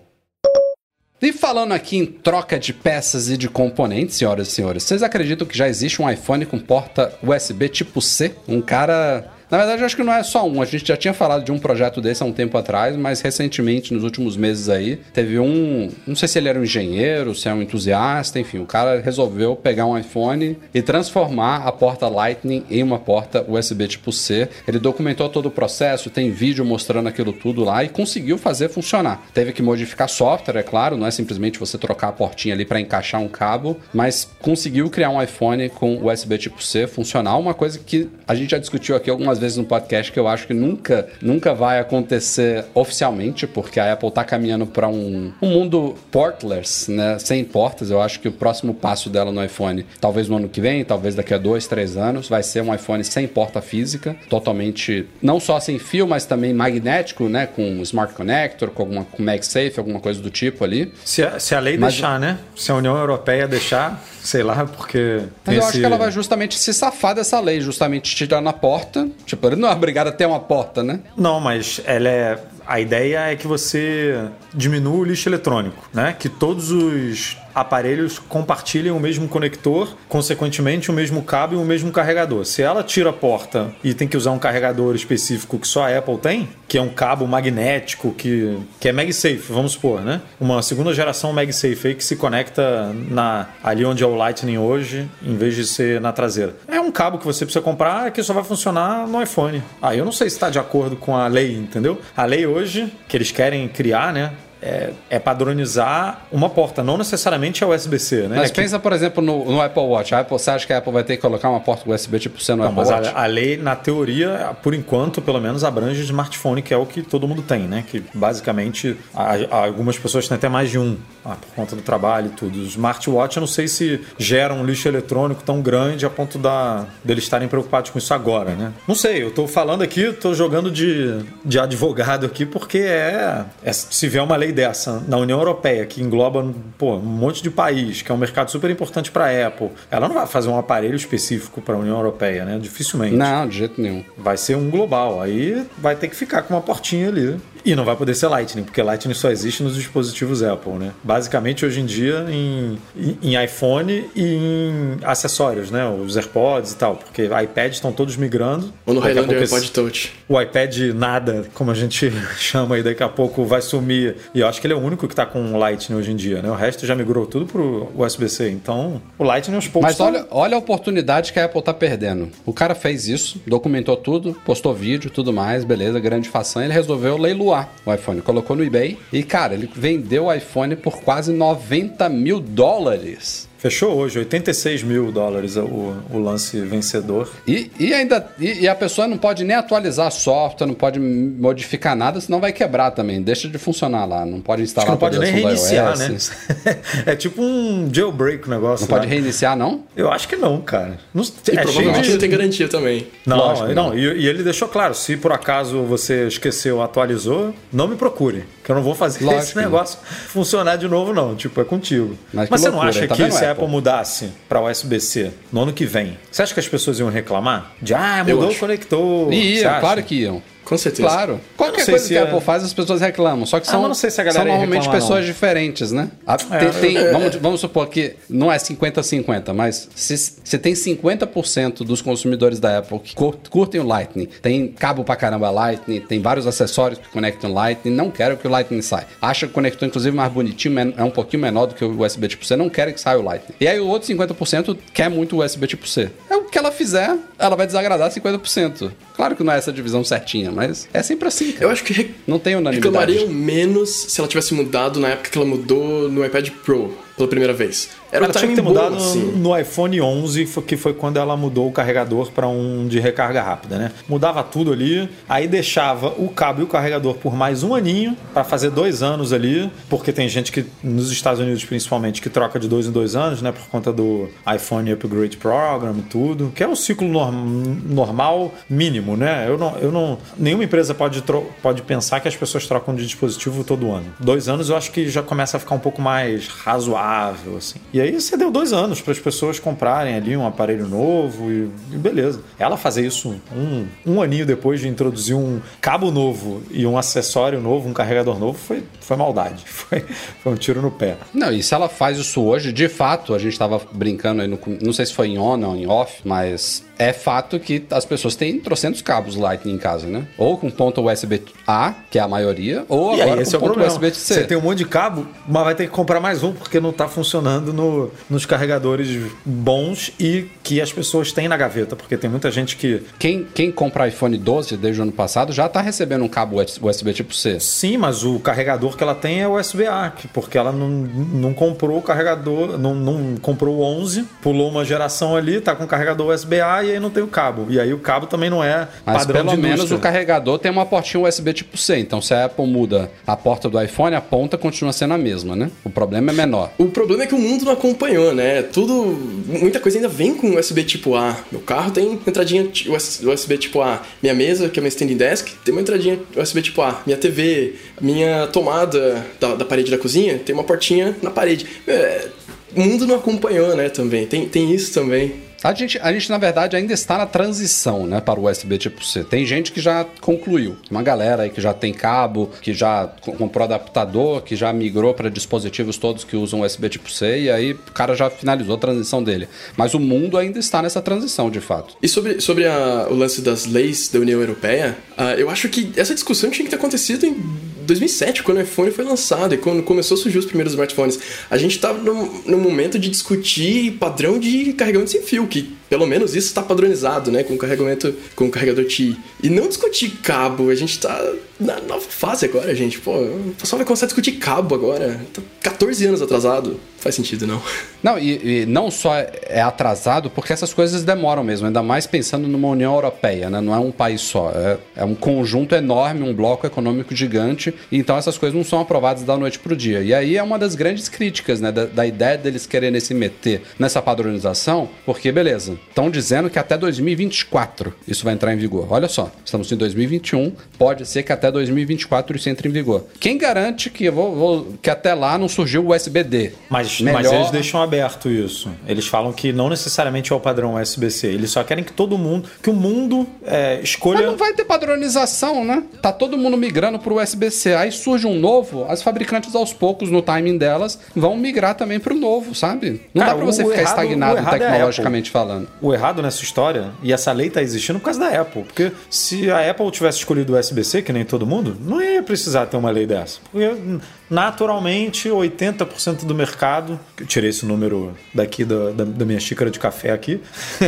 E falando aqui em troca de peças e de componentes, senhoras e senhores, vocês acreditam que já existe um iPhone com porta USB tipo C? Um cara. Na verdade, acho que não é só um. A gente já tinha falado de um projeto desse há um tempo atrás, mas recentemente, nos últimos meses aí, teve um. Não sei se ele era um engenheiro, se é um entusiasta, enfim, o cara resolveu pegar um iPhone e transformar a porta Lightning em uma porta USB tipo C. Ele documentou todo o processo, tem vídeo mostrando aquilo tudo lá e conseguiu fazer funcionar. Teve que modificar software, é claro, não é simplesmente você trocar a portinha ali para encaixar um cabo, mas conseguiu criar um iPhone com USB tipo C funcional, uma coisa que a gente já discutiu aqui algumas vezes no podcast que eu acho que nunca, nunca vai acontecer oficialmente, porque a Apple tá caminhando para um, um mundo portless, né, sem portas. Eu acho que o próximo passo dela no iPhone, talvez no ano que vem, talvez daqui a dois, três anos, vai ser um iPhone sem porta física, totalmente não só sem fio, mas também magnético, né, com Smart Connector, com alguma com MagSafe, alguma coisa do tipo ali. Se a, se a lei Mas- deixar, né? Se a União Europeia deixar, sei lá, porque. Mas eu acho esse- que ela vai justamente se safar dessa lei, justamente tirar na porta. Tipo, ele não é obrigado a ter uma porta, né? Não, mas ela é. A ideia é que você diminua o lixo eletrônico, né? Que todos os aparelhos compartilhem o mesmo conector, consequentemente o mesmo cabo e o mesmo carregador. Se ela tira a porta e tem que usar um carregador específico que só a Apple tem, que é um cabo magnético que, que é MagSafe, vamos supor, né? Uma segunda geração MagSafe aí que se conecta na, ali onde é o Lightning hoje, em vez de ser na traseira. É um cabo que você precisa comprar que só vai funcionar no iPhone. Aí eu não sei se está de acordo com a lei, entendeu? A lei hoje, que eles querem criar, né? É, é padronizar uma porta, não necessariamente é USB-C, né? Mas É que- pensa, por exemplo, no, no Apple Watch. A Apple, você acha que a Apple vai ter que colocar uma porta USB tipo C no Não, Apple mas Watch? a, a lei, na teoria, por enquanto, pelo menos, abrange smartphone, que é o que todo mundo tem, né? Que basicamente a- a- algumas pessoas têm até mais de um, ah, por conta do trabalho e tudo. O smartwatch, eu não sei se gera um lixo eletrônico tão grande a ponto da, deles estarem preocupados com isso agora, né? Não sei, eu tô falando aqui, tô jogando de, de advogado aqui, porque é, é- Se vier uma lei dessa na União Europeia, que engloba pô, um monte de país, que é um mercado super importante para a Apple, ela não vai fazer um aparelho específico para a União Europeia, né? Dificilmente. Não, de jeito nenhum. Vai ser um global. Aí vai ter que ficar com uma portinha ali. E não vai poder ser Lightning, porque Lightning só existe nos dispositivos Apple, né? Basicamente, hoje em dia, em, em- iPhone e em acessórios, né? Os AirPods e tal. Porque iPad estão todos migrando. Ou no Highlander pouco esse- Touch. o iPad nada, como a gente [LAUGHS] chama aí, daqui a pouco vai sumir. E eu acho que ele é o único que tá com Lightning hoje em dia, né? O resto já migrou tudo pro USB-C. Então, o Lightning aos poucos Mas tá- olha, olha a oportunidade que a Apple tá perdendo. O cara fez isso, documentou tudo, postou vídeo, tudo mais, beleza, grande façanha. Ele resolveu leiloar o iPhone, colocou no eBay e, cara, ele vendeu o iPhone por quase 90 mil dólares. Fechou hoje, 86 mil dólares o, o lance vencedor. E, e ainda e, e a pessoa não pode nem atualizar software, não pode modificar nada, senão vai quebrar também. Deixa de funcionar lá, não pode Acho instalar que não pode nem reiniciar, iOS. né? [LAUGHS] é tipo um jailbreak o negócio. Não pode lá. reiniciar, não? Eu acho que não, cara. Não, E é provavelmente de... não tem garantia também. Não, Lógico, não. não. E, e ele deixou claro, se por acaso você esqueceu, atualizou, não me procure, que eu não vou fazer [LAUGHS] Lógico esse que não. negócio funcionar de novo não, tipo, é contigo. Mas Mas, você não loucura, acha tá que vendo, se a Apple? Mudasse para USB-C no ano que vem, você acha que as pessoas iam reclamar? De, ah, mudou o conector. E iam, claro que iam. Com certeza. Claro. Qualquer coisa que a Apple faz, as pessoas reclamam. Só que são, ah, não sei se a galera são normalmente pessoas não. diferentes, né? A, tem, tem, é, vamos, vamos, supor que não é 50-50, mas se, se tem 50% dos consumidores da Apple que curtem o Lightning, tem cabo pra caramba Lightning, tem vários acessórios que conectam Lightning, não querem que o Lightning saia. Acha que o conector, inclusive, mais bonitinho, é um pouquinho menor do que o USB tipo C, não querem que saia o Lightning. E aí o outro 50% quer muito o USB tipo C. É o que ela fizer, ela vai desagradar 50%. Claro que não é essa divisão certinha, mas é sempre assim. Cara. Eu acho que re... não tem unanimidade. Reclamariam menos se ela tivesse mudado na época que ela mudou no iPad Pro pela primeira vez. Era ela um tinha que ter mudado assim. no iPhone 11, que foi quando ela mudou o carregador para um de recarga rápida, né? Mudava tudo ali, aí deixava o cabo e o carregador por mais um aninho para fazer dois anos ali, porque tem gente que nos Estados Unidos principalmente que troca de dois em dois anos, né? Por conta do iPhone Upgrade Program e tudo, que é um ciclo norm, normal mínimo, né? Eu não, eu não, nenhuma empresa pode pode pensar que as pessoas trocam de dispositivo todo ano. Dois anos eu acho que já começa a ficar um pouco mais razoável, assim. E aí você deu dois anos para as pessoas comprarem ali um aparelho novo e, e, beleza. Ela fazer isso um, um aninho depois de introduzir um cabo novo e um acessório novo, um carregador novo, foi, foi maldade. [LAUGHS] Foi, foi um tiro no pé. Não, e se ela faz isso hoje, de fato, a gente estava brincando aí, no, não sei se foi em on ou em off, mas é fato que as pessoas têm trocentos cabos Lightning em casa, né? Ou com ponto USB-A, que é a maioria, ou e agora aí, com é ponto USB-C. Você tem um monte de cabo, mas vai ter que comprar mais um porque não está funcionando no, nos carregadores bons e que as pessoas têm na gaveta, porque tem muita gente que... Quem, quem compra iPhone 12 desde o ano passado já está recebendo um cabo USB tipo C. Sim, mas o carregador que ela tem é USB-A, porque ela não, não comprou o carregador, não, não comprou o 11, pulou uma geração ali, tá com carregador USB-A e aí não tem o cabo. E aí o cabo também não é Mas padrão pelo de menos indústria. o carregador tem uma portinha USB tipo C. Então se a Apple muda a porta do iPhone, a ponta continua sendo a mesma, né? O problema é menor. O problema é que o mundo não acompanhou, né? Tudo. Muita coisa ainda vem com USB tipo A. Meu carro tem entradinha USB tipo A. Minha mesa, que é uma standing desk, tem uma entradinha USB tipo A. Minha TV, minha tomada da, da parede da cozinha, tem uma portinha na parede. É, o mundo não acompanhou, né, também. Tem, tem isso também. A gente, a gente, na verdade, ainda está na transição né, para o USB tipo C. Tem gente que já concluiu. Uma galera aí que já tem cabo, que já comprou adaptador, que já migrou para dispositivos todos que usam USB tipo C, e aí o cara já finalizou a transição dele. Mas o mundo ainda está nessa transição, de fato. E sobre, sobre a, o lance das leis da União Europeia, uh, eu acho que essa discussão tinha que ter acontecido em 2007, quando o iPhone foi lançado e quando começou a surgir os primeiros smartphones, a gente estava no, no, momento de discutir padrão de carregamento sem fio, que pelo menos isso está padronizado, né, com carregamento com o carregador TI. E não discutir cabo, a gente está na nova fase agora, gente. Pô, o pessoal vai começar a discutir cabo agora. Tá 14 anos atrasado. Faz sentido, não. [LAUGHS] Não, e, e, não só é atrasado, porque essas coisas demoram mesmo, ainda mais pensando numa União Europeia, né? Não é um país só, é, é um conjunto enorme, um bloco econômico gigante, então essas coisas não são aprovadas da noite pro dia. E aí é uma das grandes críticas, né, da, da ideia deles quererem se meter nessa padronização, porque, beleza, estão dizendo que até 2024 isso vai entrar em vigor. Olha só, estamos em 2021, pode ser que até 2024 isso entre em vigor. Quem garante que, vou, vou, que até lá não surgiu o USB-D? Mas, Melhor... mas eles deixam aberto isso. Eles falam que não necessariamente é o padrão USB-C. Eles só querem que todo mundo, que o mundo é, escolha. Mas não vai ter padronização, né? Tá todo mundo migrando pro USB-C. Aí surge um novo, as fabricantes aos poucos, no timing delas, vão migrar também pro novo, sabe? Não Cara, dá pra você o ficar errado- estagnado o é tecnologicamente falando. O errado nessa história, e essa lei tá existindo por causa da Apple. Porque se a Apple tivesse escolhido o USB-C, que nem todo mundo, não ia precisar ter uma lei dessa. Porque naturalmente 80% do mercado, eu tirei esse número daqui da, da, da minha xícara de café aqui,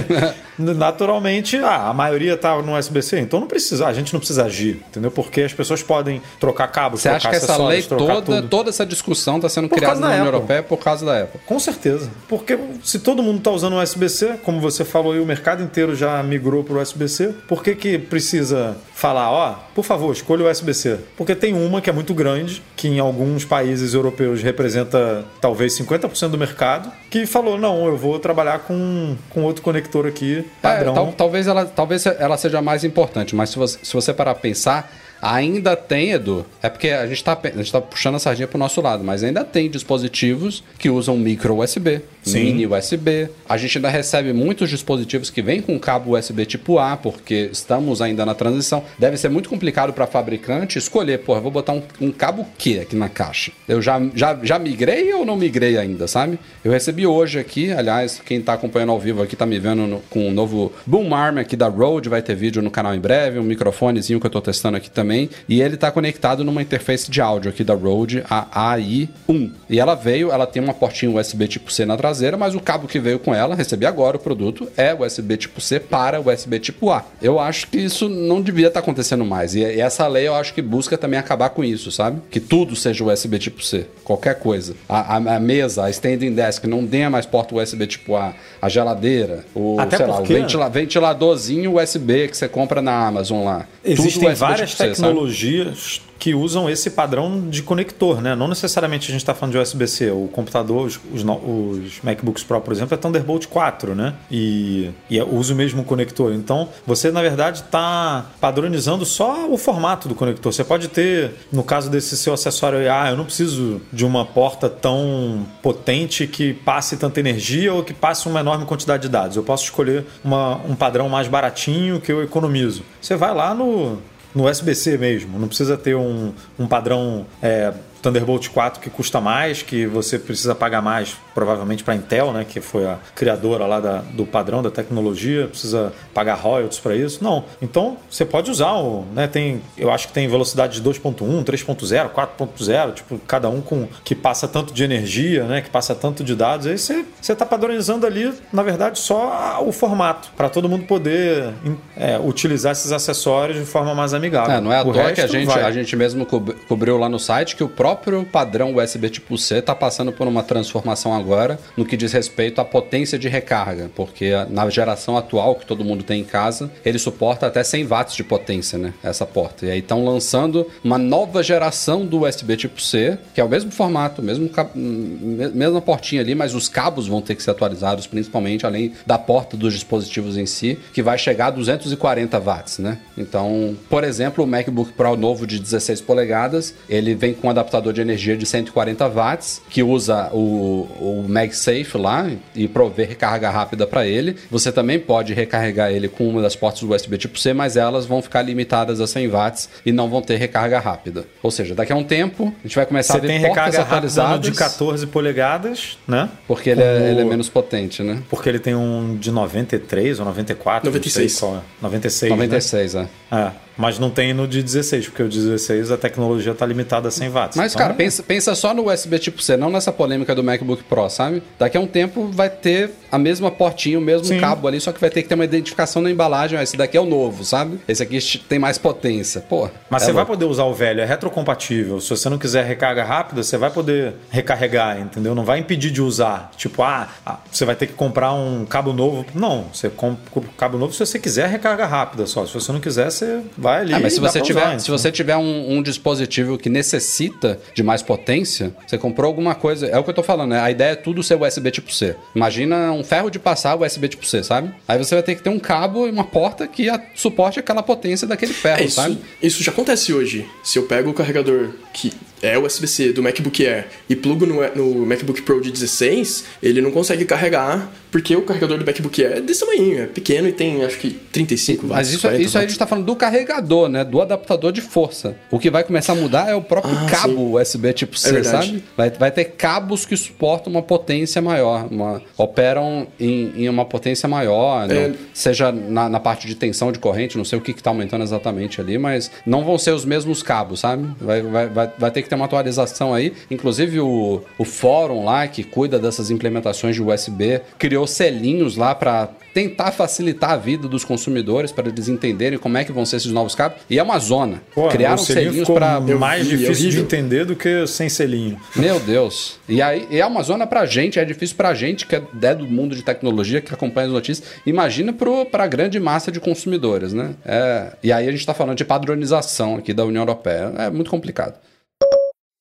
[LAUGHS] naturalmente ah, a maioria tá no USB-C, então não precisa, a gente não precisa agir, entendeu? Porque as pessoas podem trocar cabos, Você trocar acha que essa lei toda, tudo. toda essa discussão está sendo Por criada na União Apple. Europeia por causa da Apple? Com certeza. Porque se todo mundo está usando o USB-C, como você falou aí, o mercado inteiro já migrou para o USB-C, por que, que precisa falar, ó, por favor, escolha o USB-C? Porque tem uma que é muito grande, que em alguns países europeus representa talvez 50% do mercado, que falou, não, eu vou trabalhar com, com outro conector aqui, padrão. É, tal- talvez, ela, talvez ela seja mais importante, mas se você, se você parar a pensar, Ainda tem, Edu, é porque a gente está tá puxando a sardinha pro nosso lado, mas ainda tem dispositivos que usam micro USB, Sim. mini USB. A gente ainda recebe muitos dispositivos que vêm com cabo USB tipo A, porque estamos ainda na transição. Deve ser muito complicado para fabricante escolher, pô, vou botar um, um cabo que aqui na caixa. Eu já, já, já migrei ou não migrei ainda, sabe? Eu recebi hoje aqui, aliás, quem tá acompanhando ao vivo aqui tá me vendo no- com o novo Boom Arm aqui da Rode, vai ter vídeo no canal em breve, um microfonezinho que eu tô testando aqui também, e ele tá conectado numa interface de áudio aqui da Rode, a AI1. E ela veio, ela tem uma portinha USB tipo C na traseira, mas o cabo que veio com ela, recebi agora o produto, é USB tipo C para USB tipo A. Eu acho que isso não devia estar acontecendo mais. E, e essa lei eu acho que busca também acabar com isso, sabe? Que tudo seja USB tipo C, qualquer coisa. A, a- a mesa, a standing desk, não tenha mais porta USB tipo A, a geladeira, o, Até sei lá, o porque- ventila- ventiladorzinho USB que você compra na Amazon lá. Tudo Existem várias tipo C, tecnologias que usam esse padrão de conector, né? Não necessariamente a gente está falando de USB-C. O computador, os, os os MacBooks Pro, por exemplo, é Thunderbolt 4, né? E, e é- usa o mesmo conector. Então, você, na verdade, está padronizando só o formato do conector. Você pode ter, no caso desse seu acessório, ah, eu não preciso de uma porta tão potente que passe tanta energia ou que passe uma enorme quantidade de dados. Eu posso escolher uma- um padrão mais baratinho que eu economizo. Você vai lá no, no USB-C mesmo. Não precisa ter um, um padrão é, Thunderbolt 4 que custa mais, que você precisa pagar mais, provavelmente para a Intel, né, que foi a criadora lá da- do padrão da tecnologia, precisa pagar royalties para isso. Não. Então, você pode usar o, né, tem, eu acho que tem velocidade de 2.1, 3.0, 4.0, tipo, cada um com que passa tanto de energia, né, que passa tanto de dados. Aí você você está padronizando ali, na verdade, só o formato para todo mundo poder é, utilizar esses acessórios de forma mais amigável. É, não é à O toa que a resto gente, vai. a gente mesmo cob- cobriu lá no site que o próprio padrão USB tipo C está passando por uma transformação agora no que diz respeito à potência de recarga, porque na geração atual que todo mundo tem em casa, ele suporta até 100 watts de potência, né? Essa porta. E aí estão lançando uma nova geração do USB tipo C, que é o mesmo formato, mesmo mesma portinha ali, mas os cabos vão ter que ser atualizados, principalmente além da porta dos dispositivos em si, que vai chegar a 240 watts, né? Então, por exemplo, o MacBook Pro novo de 16 polegadas, ele vem com um de energia de 140 watts, que usa o, o MagSafe lá e provê recarga rápida para ele. Você também pode recarregar ele com uma das portas USB tipo C, mas elas vão ficar limitadas a 100 watts e não vão ter recarga rápida. Ou seja, daqui a um tempo a gente vai começar Você a ver tem portas recarga atualizadas de 14 polegadas, né? porque ele é, ele é menos potente, né? Porque ele tem um de 93 ou 94, 96. não sei qual é. 96, 96, é. né? É, mas não tem no de 16, porque o de 16 a tecnologia está limitada a 100 watts. Mas, Então, cara, pensa, pensa só no USB tipo C, não nessa polêmica do MacBook Pro, sabe? Daqui a um tempo vai ter a mesma portinha, o mesmo Sim. cabo ali, só que vai ter que ter uma identificação na embalagem. Esse daqui é o novo, sabe? Esse aqui tem mais potência. Pô. Mas é você vai louco. poder usar o velho, é retrocompatível. Se você não quiser recarga rápida, você vai poder recarregar, entendeu? Não vai impedir de usar. Tipo, ah, ah, você vai ter que comprar um cabo novo. Não, você compra o cabo novo se você quiser recarga rápida só. Se você não quiser, você vai ali. Ah, mas se você, tiver, usar, se você tiver um, um dispositivo que necessita de mais potência, você comprou alguma coisa. É o que eu tô falando, né? A ideia é tudo ser USB tipo C. Imagina um ferro de passar USB tipo C, sabe? Aí você vai ter que ter um cabo e uma porta que a- suporte aquela potência daquele ferro, É, isso, sabe? isso já acontece hoje. Se eu pego o carregador que é USB-C do MacBook Air e plugo no, no MacBook Pro de 16, ele não consegue carregar porque o carregador do MacBook Air é desse tamanho, é pequeno e tem acho que 35 Mas watts, isso, 40 isso aí a gente tá falando do carregador, né? Do adaptador de força. O que vai começar a mudar é o próprio Ah, cabo sim. USB tipo C, verdade. sabe? Vai, vai ter cabos que suportam uma potência maior, uma- operam em, em uma potência maior, É. não- seja na, na parte de tensão de corrente, não sei o que, que tá aumentando exatamente ali, mas não vão ser os mesmos cabos, sabe? Vai, vai, vai, vai ter que ter uma atualização aí. Inclusive o, o fórum lá que cuida dessas implementações de USB criou selinhos lá para tentar facilitar a vida dos consumidores para eles entenderem como é que vão ser esses novos cabos. E é uma zona. Pô, Criaram selinhos para mais vi, difícil de entender do que sem selinho. meu Deus. E aí é uma zona pra gente, é difícil pra gente que é do mundo de tecnologia, que acompanha as notícias. Imagina pro, pra grande massa de consumidores, né? É, e aí a gente tá falando de padronização aqui da União Europeia. É muito complicado.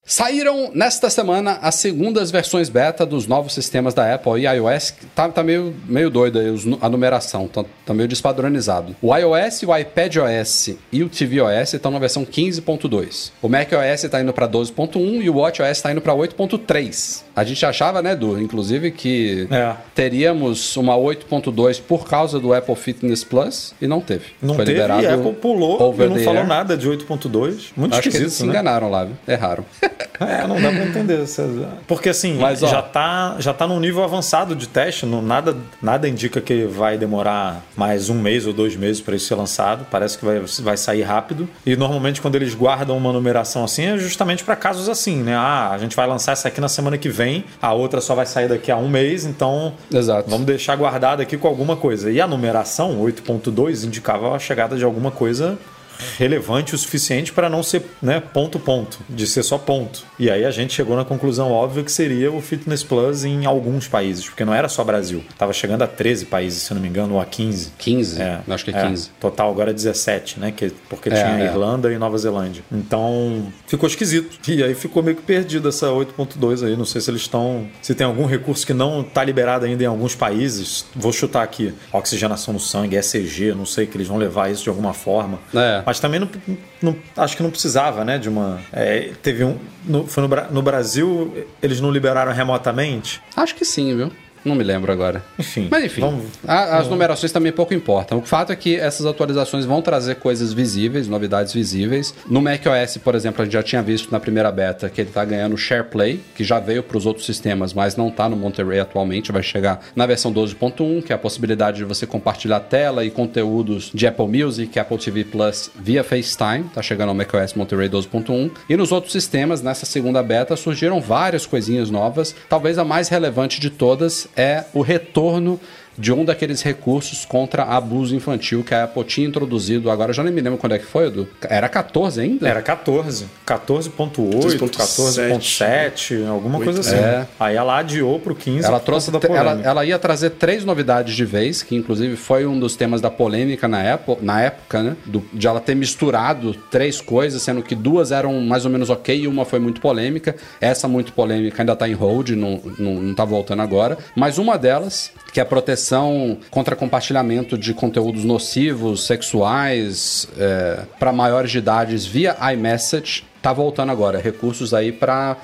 Saíram nesta semana as segundas versões beta dos novos sistemas da Apple e iOS. Tá, tá meio, meio doido aí a numeração, tá, tá meio despadronizado. O iOS, o iPadOS e o tvOS estão na versão 15.2. O macOS está indo para 12.1 e o WatchOS está indo para 8.3. A gente achava, né, Edu, inclusive, que É. teríamos uma 8.2 por causa do Apple Fitness Plus e não teve. Não Foi teve liberado e a Apple pulou e não falou air. nada de 8.2. Muito Acho que esquisito, eles se né? enganaram lá, viu? Erraram. [LAUGHS] É, não dá pra entender. essa- Porque assim, Mas, ó- já, tá, já tá num nível avançado de teste, não, nada, nada indica que vai demorar mais um mês ou dois meses para isso ser lançado. Parece que vai, vai sair rápido. E normalmente quando eles guardam uma numeração assim é justamente para casos assim, né? Ah, a gente vai lançar essa aqui na semana que vem, a outra só vai sair daqui a um mês, então Exato. vamos deixar guardado aqui com alguma coisa. E a numeração 8.2 indicava a chegada de alguma coisa relevante o suficiente para não ser né, ponto ponto, de ser só ponto. E aí a gente chegou na conclusão óbvia que seria o Fitness Plus em alguns países, porque não era só Brasil. Tava chegando a 13 países, se não me engano, ou a 15. 15? É, Acho que é 15. Total agora é 17, né? Que, porque É, tinha é. Irlanda e Nova Zelândia. Então ficou esquisito. E aí ficou meio que perdido essa 8.2 aí. Não sei se eles estão. Se tem algum recurso que não está liberado ainda em alguns países. Vou chutar aqui. Oxigenação no sangue, ECG, não sei que eles vão levar isso de alguma forma. É. Mas também não, não- acho que não precisava, né? De uma. é, teve um. no- foi no, no Brasil, eles não liberaram remotamente. Acho que sim, viu? Não me lembro agora. Enfim, Mas enfim, vamos- a- as numerações também pouco importam. O fato é que essas atualizações vão trazer coisas visíveis, novidades visíveis. No macOS, por exemplo, a gente já tinha visto na primeira beta que ele está ganhando SharePlay, que já veio para os outros sistemas, mas não está no Monterey atualmente. Vai chegar na versão 12.1, que é a possibilidade de você compartilhar tela e conteúdos de Apple Music, Apple TV Plus via FaceTime. Está chegando ao macOS Monterey 12.1. E nos outros sistemas, nessa segunda beta, surgiram várias coisinhas novas. Talvez a mais relevante de todas é o retorno de um daqueles recursos contra abuso infantil que a Apple tinha introduzido. Agora eu já nem me lembro quando é que foi, Edu. Era 14 ainda? Era 14. 14.8, 14.7, alguma coisa assim. É. Aí ela adiou pro 15 Ela trouxe, da ela, polêmica. ela ia trazer três novidades de vez, que inclusive foi um dos temas da polêmica na época, na época né? Do- de ela ter misturado três coisas, sendo que duas eram mais ou menos ok e uma foi muito polêmica. Essa muito polêmica ainda tá em hold, não, não, não tá voltando agora. Mas uma delas, que é a proteção contra compartilhamento de conteúdos nocivos, sexuais, para maiores de idades via iMessage, tá voltando agora. Recursos aí para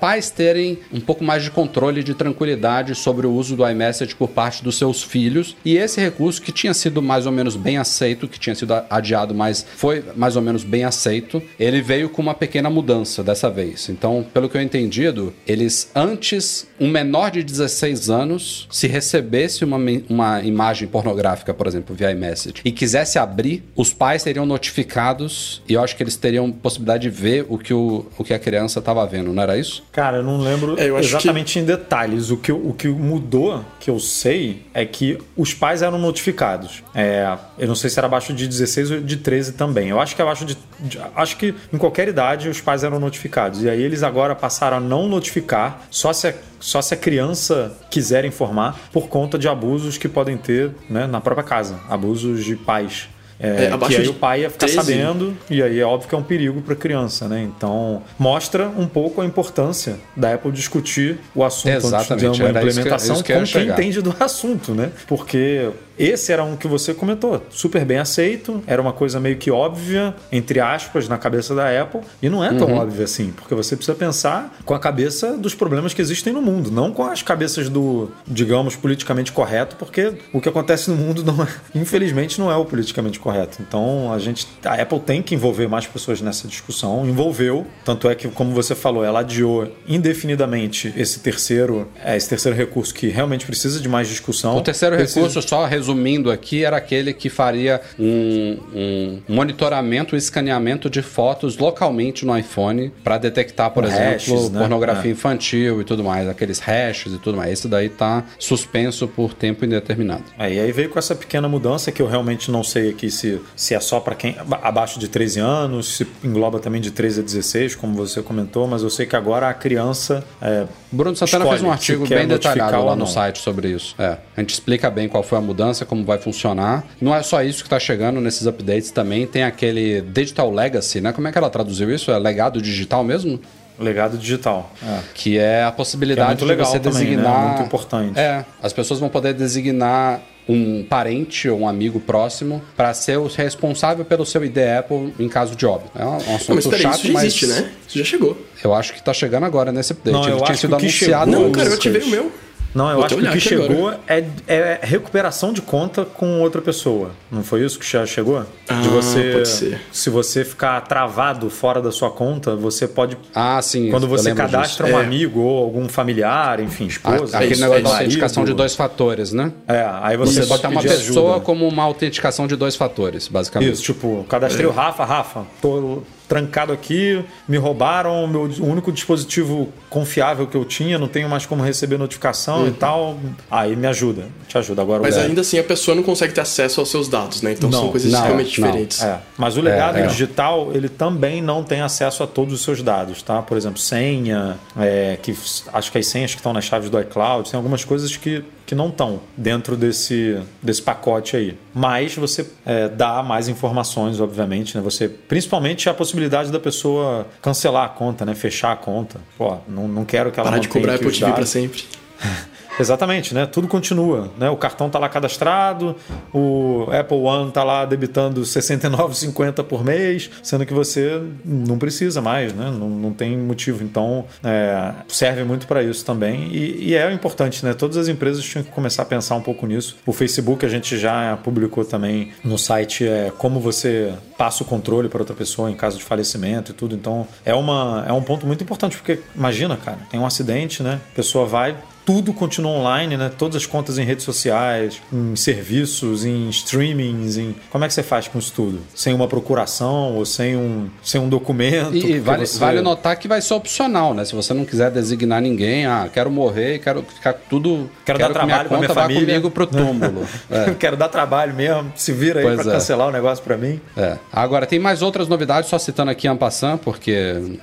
pais terem um pouco mais de controle de tranquilidade sobre o uso do iMessage por parte dos seus filhos. E esse recurso que tinha sido mais ou menos bem aceito, que tinha sido adiado, mas foi mais ou menos bem aceito, ele veio com uma pequena mudança dessa vez. Então, pelo que eu entendido, eles antes, um menor de 16 anos, se recebesse uma, uma imagem pornográfica, por exemplo, via iMessage, e quisesse abrir, os pais seriam notificados e eu acho que eles teriam possibilidade de ver o que, o, o que a criança estava vendo, não era isso? Cara, eu não lembro É, eu exatamente em detalhes. O que, o que mudou, que eu sei, é que os pais eram notificados. É, eu não sei se era abaixo de 16 ou de 13 também. Eu acho que abaixo de, de- Acho que em qualquer idade os pais eram notificados. E aí eles agora passaram a não notificar só se a, só se a criança quiser informar por conta de abusos que podem ter né, na própria casa. Abusos de pais. É, É, que aí o pai ia ficar 13. sabendo e aí é óbvio que é um perigo para a criança, né? Então mostra um pouco a importância da Apple discutir o assunto antes Exatamente, de uma era isso que- implementação isso que com quem entende do [LAUGHS] assunto, né? Porque esse era um que você comentou, super bem aceito, era uma coisa meio que óbvia, entre aspas, na cabeça da Apple, e não é tão Uhum. óbvio assim, porque você precisa pensar com a cabeça dos problemas que existem no mundo, não com as cabeças do, digamos, politicamente correto, porque o que acontece no mundo, não é- [LAUGHS] infelizmente, não é o politicamente correto. Então, a gente, a Apple tem que envolver mais pessoas nessa discussão, envolveu, tanto é que, como você falou, ela adiou indefinidamente esse terceiro, é, esse terceiro recurso que realmente precisa de mais discussão. O terceiro Precisa- recurso, só resumindo aqui, era aquele que faria um, um monitoramento e escaneamento de fotos localmente no iPhone para detectar, por exemplo, hashes, né? pornografia É. infantil e tudo mais, aqueles hashes e tudo mais. Esse daí tá suspenso por tempo indeterminado. É, e aí veio com essa pequena mudança que eu realmente não sei aqui se, se é só para quem aba- abaixo de 13 anos, se engloba também de 13 a 16, como você comentou, mas eu sei que agora a criança é, Bruno Santana Escolhe fez um artigo bem detalhado lá no site sobre isso. É, a gente explica bem qual foi a mudança, como vai funcionar. Não é só isso que está chegando nesses updates também, tem aquele Digital Legacy, né? Como é que ela traduziu isso? É legado digital mesmo? Legado digital. É. Que é a possibilidade é de você legal também, né? designar. Muito importante. É, as pessoas vão poder designar um parente ou um amigo próximo para ser o responsável pelo seu ID Apple em caso de óbito. É um, um Não, assunto mas peraí, chato, isso já mas existe, né? Isso já chegou. eu acho que tá chegando agora nesse update. Não, Ele eu tinha acho sido que anunciado. chegou- Não, cara, eu ativei o meu. Não, eu Vou acho que o que chegou é, é recuperação de conta com outra pessoa. Não foi isso que já chegou? Ah, de você, pode ser. se você ficar travado fora da sua conta, você pode Ah, sim. quando você cadastra disso. um É. amigo ou algum familiar, enfim, esposa, Aquele isso, negócio é da isso. autenticação de dois fatores, né? É, aí você, Você pode bota uma pessoa ajuda. como uma autenticação de dois fatores, basicamente. Isso, tipo, cadastrei o Rafa, Rafa, tô trancado aqui, me roubaram, meu, o único dispositivo confiável que eu tinha, não tenho mais como receber notificação e tal. Aí me ajuda, te ajuda. Agora Mas ainda assim a pessoa não consegue ter acesso aos seus dados, né? Então Não, são coisas não, realmente não. diferentes. É, mas o legado É, é. digital, ele também não tem acesso a todos os seus dados, tá? Por exemplo, senha, é, que acho que as senhas que estão nas chaves do iCloud, tem algumas coisas que, que não estão dentro desse, desse pacote aí. Mas você é, dá mais informações, obviamente, né? Você, principalmente a possibilidade da pessoa cancelar a conta, né? Fechar a conta. Pô, não, não quero que ela Parar de cobrar Apple TV dados. sempre. [LAUGHS] Exatamente, né? Tudo continua, né? O cartão tá lá cadastrado, o Apple One tá lá debitando R$ 69,50 por mês, sendo que você não precisa mais, né? Não, não tem motivo. Então, é, serve muito para isso também. E, e é importante, né? Todas as empresas tinham que começar a pensar um pouco nisso. O Facebook a gente já publicou também no site é, como você passa o controle para outra pessoa em caso de falecimento e tudo. Então, é, uma, é um ponto muito importante, porque imagina, cara, tem um acidente, né? A pessoa vai, tudo continua online, né? Todas as contas em redes sociais, em serviços, em streamings, em... Como é que você faz com isso tudo? Sem uma procuração ou sem um, sem um documento? E, vale, você- vale notar que vai ser opcional, né? Se você não quiser designar ninguém, ah, quero morrer, quero ficar tudo. Quero dar que trabalho pra minha minha conta vá família. comigo pro túmulo. [LAUGHS] É. Quero dar trabalho mesmo, se vira aí para é. cancelar o negócio para mim. É. Agora, tem mais outras novidades, só citando aqui en passant, porque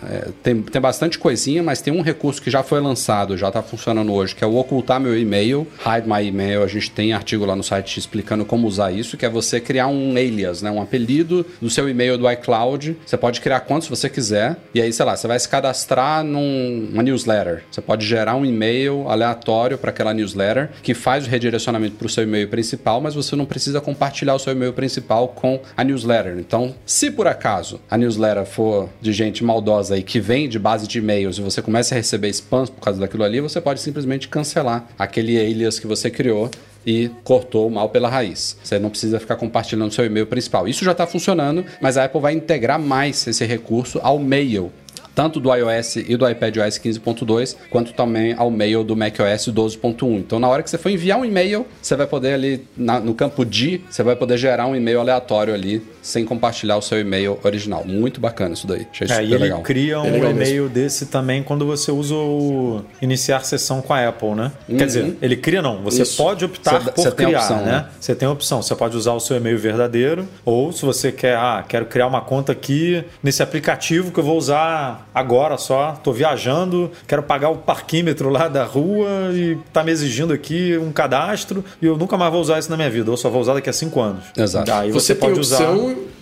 é, tem, tem bastante coisinha, mas tem um recurso que já foi lançado, já está funcionando hoje, que é o ocultar meu e-mail, hide my email. A gente tem artigo lá no site explicando como usar isso, que é você criar um alias, né, um apelido do seu e-mail do iCloud. Você pode criar quantos você quiser, e aí, sei lá, você vai se cadastrar numa newsletter. Você pode gerar um e-mail aleatório para aquela newsletter que faz o redirecionamento para o seu e-mail principal, mas você não precisa compartilhar o seu e-mail principal com a newsletter. Então, se por acaso a newsletter for de gente maldosa e que vem de base de e-mails e você começa a receber spams por causa daquilo ali, você pode simplesmente cancelar aquele alias que você criou e cortou o mal pela raiz. Você não precisa ficar compartilhando seu e-mail principal. Isso já está funcionando, mas a Apple vai integrar mais esse recurso ao Mail tanto do iOS e do iPadOS 15.2, quanto também ao mail do macOS 12.1. Então, na hora que você for enviar um e-mail, você vai poder ali, na- no campo de, você vai poder gerar um e-mail aleatório ali, sem compartilhar o seu e-mail original. Muito bacana isso daí. Achei É, super e ele legal. cria um É e-mail desse também quando você usa o iniciar sessão com a Apple, né? Quer dizer, ele cria não, você Isso. pode optar Você- por a criar, opção, né? né? Você tem a opção, você pode usar o seu e-mail verdadeiro ou se você quer, ah, quero criar uma conta aqui nesse aplicativo que eu vou usar agora só, tô viajando, quero pagar o parquímetro lá da rua e tá me exigindo aqui um cadastro e eu nunca mais vou usar isso na minha vida, ou só vou usar daqui a cinco anos. Exato. Aí Você, você, tem pode usar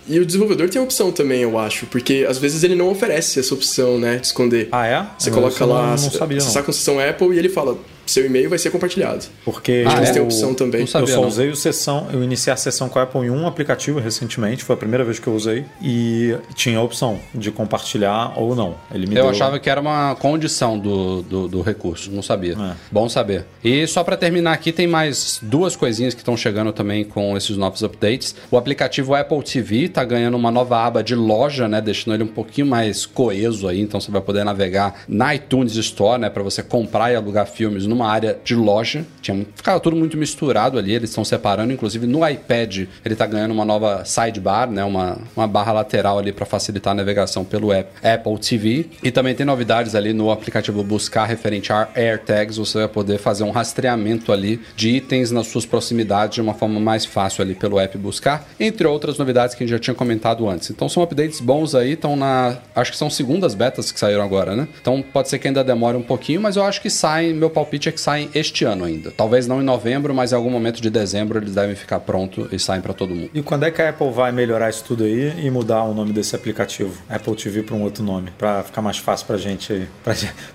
e o desenvolvedor tem opção também, eu acho. Porque às vezes ele não oferece essa opção, né? De esconder. Ah, é? Você Eu coloca lá, não- não você sabia, não. está com a sessão Apple e ele fala, seu e-mail vai ser compartilhado. Porque Ah, Eles é? têm eu- opção também. Sabia, eu só não. usei o sessão, eu iniciei a sessão com a Apple em um aplicativo recentemente, foi a primeira vez que eu usei e tinha a opção de compartilhar ou não. Ele me Eu deu... achava que era uma condição do, do, do recurso, não sabia. É. Bom saber. E só para terminar aqui, tem mais duas coisinhas que estão chegando também com esses novos updates. O aplicativo Apple TV está ganhando uma nova aba de loja, né, deixando ele um pouquinho mais coeso aí, então você vai poder navegar na iTunes Store, né, para você comprar e alugar filmes no numa área de loja. Tinha, ficava tudo muito misturado ali, eles estão separando. Inclusive no iPad ele está ganhando uma nova sidebar, né? Uma, uma barra lateral ali para facilitar a navegação pelo app, Apple TV. E também tem novidades ali no aplicativo Buscar referente a AirTags. Você vai poder fazer um rastreamento ali de itens nas suas proximidades de uma forma mais fácil ali pelo app Buscar, entre outras novidades que a gente já tinha comentado antes. Então são updates bons aí, estão na. Acho que são segundas betas que saíram agora, né? Então pode ser que ainda demore um pouquinho, mas eu acho que saem, meu palpite é que saem este ano ainda. Talvez não em novembro, mas em algum momento de dezembro eles devem ficar prontos e saem para todo mundo. E quando é que a Apple vai melhorar isso tudo aí e mudar o nome desse aplicativo? Apple TV para um outro nome, para ficar mais fácil pra gente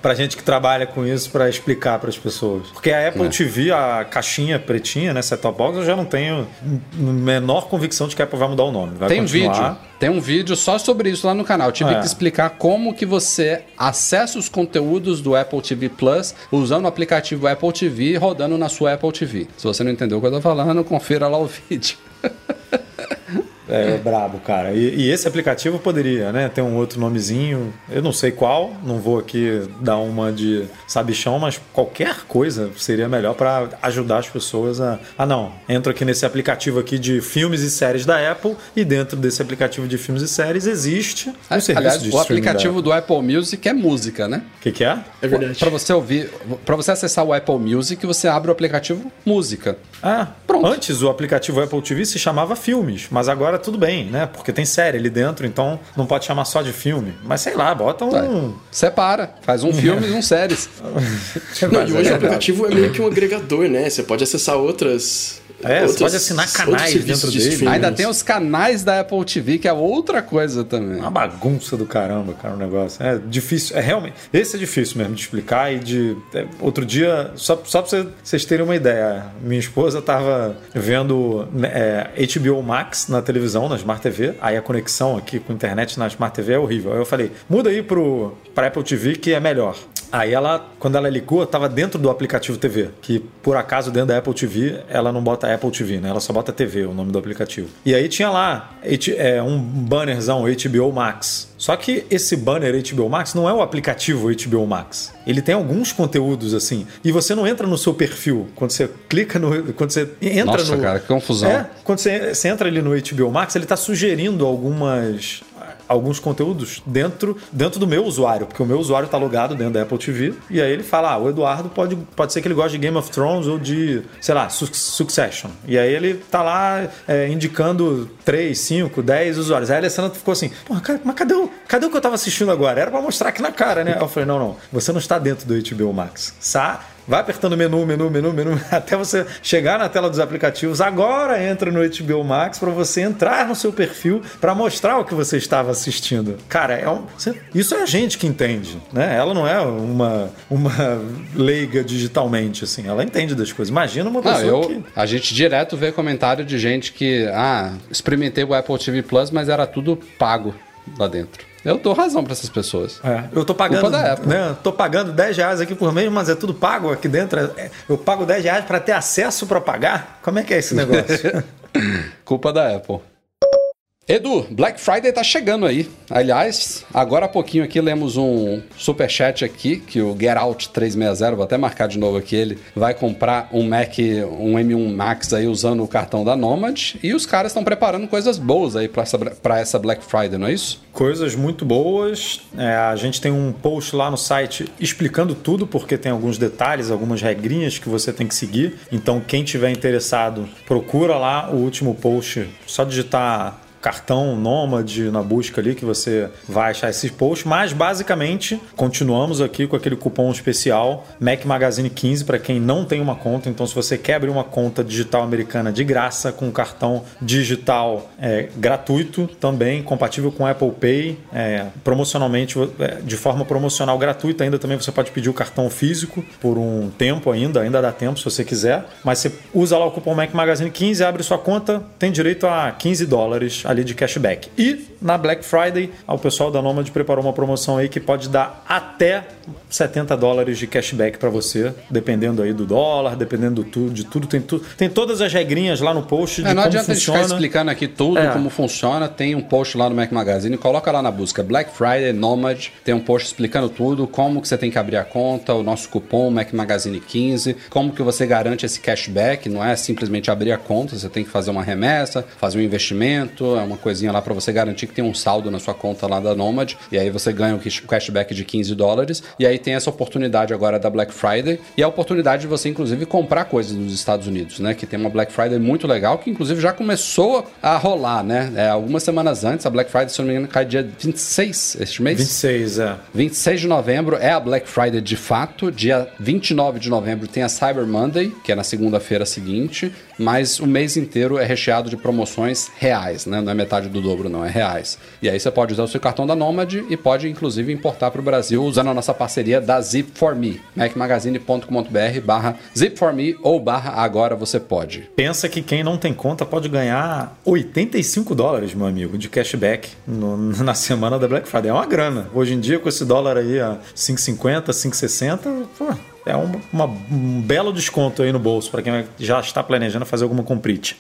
pra gente que trabalha com isso, para explicar para as pessoas. Porque a Apple é. TV, a caixinha pretinha, né, set-top box, eu já não tenho menor convicção de que a Apple vai mudar o nome. Vai Tem continuar... vídeo tem um vídeo só sobre isso lá no canal. Eu tive é. que explicar como que você acessa os conteúdos do Apple TV Plus usando o aplicativo Apple TV rodando na sua Apple TV. Se você não entendeu o que eu tô falando, confira lá o [LAUGHS] vídeo. É, é brabo, cara. E, e, esse aplicativo poderia, né? Ter um outro nomezinho. Eu não sei qual, não vou aqui dar uma de sabichão, mas qualquer coisa seria melhor para ajudar as pessoas a. Ah, não. Entro aqui nesse aplicativo aqui de filmes e séries da Apple e dentro desse aplicativo de filmes e séries existe um serviço aliás, de O aplicativo do Apple Music é música, né? O que, que é? É verdade. Para você ouvir, para você acessar o Apple Music, você abre o aplicativo música. Ah, pronto. Antes o aplicativo Apple TV se chamava filmes, mas agora tudo bem, né? Porque tem série ali dentro, então não pode chamar só de filme. Mas sei lá, bota um. Separa, faz um filme e um séries. não, e hoje é o aplicativo é meio que um agregador, né? Você pode acessar outras é, outros, você pode assinar canais dentro dele. De Ainda tem os canais da Apple TV, que é outra coisa também. Uma bagunça do caramba, cara, o negócio. É difícil, é realmente. Esse é difícil mesmo de explicar e de. É, outro dia, só, só pra vocês terem uma ideia, minha esposa tava vendo é, HBO Max na televisão, na Smart TV, aí a conexão aqui com a internet na Smart TV é horrível. Aí eu falei, muda aí pro, pra Apple TV que é melhor. Aí ela, quando ela ligou, estava dentro do aplicativo TV, que por acaso dentro da Apple TV ela não bota Apple TV, né? Ela só bota TV, o nome do aplicativo. E aí tinha lá é, um bannerzão HBO Max. Só que esse banner HBO Max não é o aplicativo HBO Max. Ele tem alguns conteúdos assim. E você não entra no seu perfil. Quando você clica no. Quando você entra Nossa, no. cara, que confusão. É, quando você, você entra ali no HBO Max, ele está sugerindo algumas alguns conteúdos dentro, dentro do meu usuário, porque o meu usuário está logado dentro da Apple TV, e aí ele fala: ah, o Eduardo pode, pode ser que ele goste de Game of Thrones ou de, sei lá, Succession. E aí ele tá lá é, indicando 3, 5, 10 usuários. Aí a Alessandra ficou assim: mas cadê o, cadê o que eu estava assistindo agora? Era para mostrar aqui na cara, né? Eu falei: não, não, você não está dentro do HBO Max. Sa Vai apertando menu, menu, menu, menu, [LAUGHS] até você chegar na tela dos aplicativos. Agora entra no HBO Max para você entrar no seu perfil para mostrar o que você estava assistindo. Cara, é um, isso é a gente que entende, né? Ela não é uma, uma leiga digitalmente, assim. Ela entende das coisas. Imagina uma pessoa não, eu, que... A gente direto vê comentário de gente que, ah, experimentei o Apple TV Plus, mas era tudo pago lá dentro. Eu dou razão para essas pessoas. É, eu tô pagando. Culpa da Apple. Né, tô pagando 10 reais aqui por mês, mas é tudo pago aqui dentro. É, eu pago 10 reais para ter acesso para pagar? Como é que é esse negócio? [LAUGHS] Culpa da Apple. Edu, Black Friday tá chegando aí. Aliás, agora há pouquinho aqui lemos um super chat aqui que o Get Out 360, vou até marcar de novo aqui ele, vai comprar um Mac, um M1 Max aí usando o cartão da Nomad e os caras estão preparando coisas boas aí para essa, pra essa Black Friday, não é isso? Coisas muito boas. É, a gente tem um post lá no site explicando tudo porque tem alguns detalhes, algumas regrinhas que você tem que seguir. Então, quem tiver interessado, procura lá o último post, só digitar cartão Nômade na busca ali que você vai achar esses posts, mas basicamente continuamos aqui com aquele cupom especial Mac Magazine 15 para quem não tem uma conta. Então, se você quer abrir uma conta digital americana de graça com cartão digital é, gratuito, também compatível com Apple Pay, é, promocionalmente é, de forma promocional gratuita ainda também você pode pedir o cartão físico por um tempo ainda, ainda dá tempo se você quiser, mas você usa lá o cupom Mac Magazine 15, abre sua conta, tem direito a 15 dólares ali de cashback. E na Black Friday, o pessoal da Nomad preparou uma promoção aí que pode dar até 70 dólares de cashback para você, dependendo aí do dólar, dependendo do tudo, de tudo. Tem, tu, tem todas as regrinhas lá no post de É, não como funciona. ficar explicando aqui tudo, É. como funciona. Tem um post lá no Mac Magazine, coloca lá na busca Black Friday Nomad. Tem um post explicando tudo, como que você tem que abrir a conta, o nosso cupom Mac Magazine 15, como que você garante esse cashback. Não é simplesmente abrir a conta, você tem que fazer uma remessa, fazer um investimento, é uma coisinha lá para você garantir que tem um saldo na sua conta lá da Nomad. E aí você ganha o cash- o cashback de 15 dólares. E aí tem essa oportunidade agora da Black Friday e a oportunidade de você, inclusive, comprar coisas nos Estados Unidos, né? Que tem uma Black Friday muito legal, que inclusive já começou a rolar, né? É, algumas semanas antes, a Black Friday, se eu não me engano, cai dia 26 este mês. 26, é. 26 de novembro é a Black Friday de fato. Dia 29 de novembro tem a Cyber Monday, que é na segunda-feira seguinte. Mas o mês inteiro é recheado de promoções reais, né? Não é metade do dobro, não, é reais. E aí você pode usar o seu cartão da Nomad e pode, inclusive, importar para o Brasil usando a nossa parceria da Zip4Me. macmagazine.com.br barra Zip4Me ou barra Agora Você Pode. Pensa que quem não tem conta pode ganhar 85 dólares, meu amigo, de cashback no- [LAUGHS] na semana da Black Friday. É uma grana. Hoje em dia, com esse dólar aí a 5,50, 5,60, pô, é um, uma- um belo desconto aí no bolso para quem já está planejando fazer alguma comprite.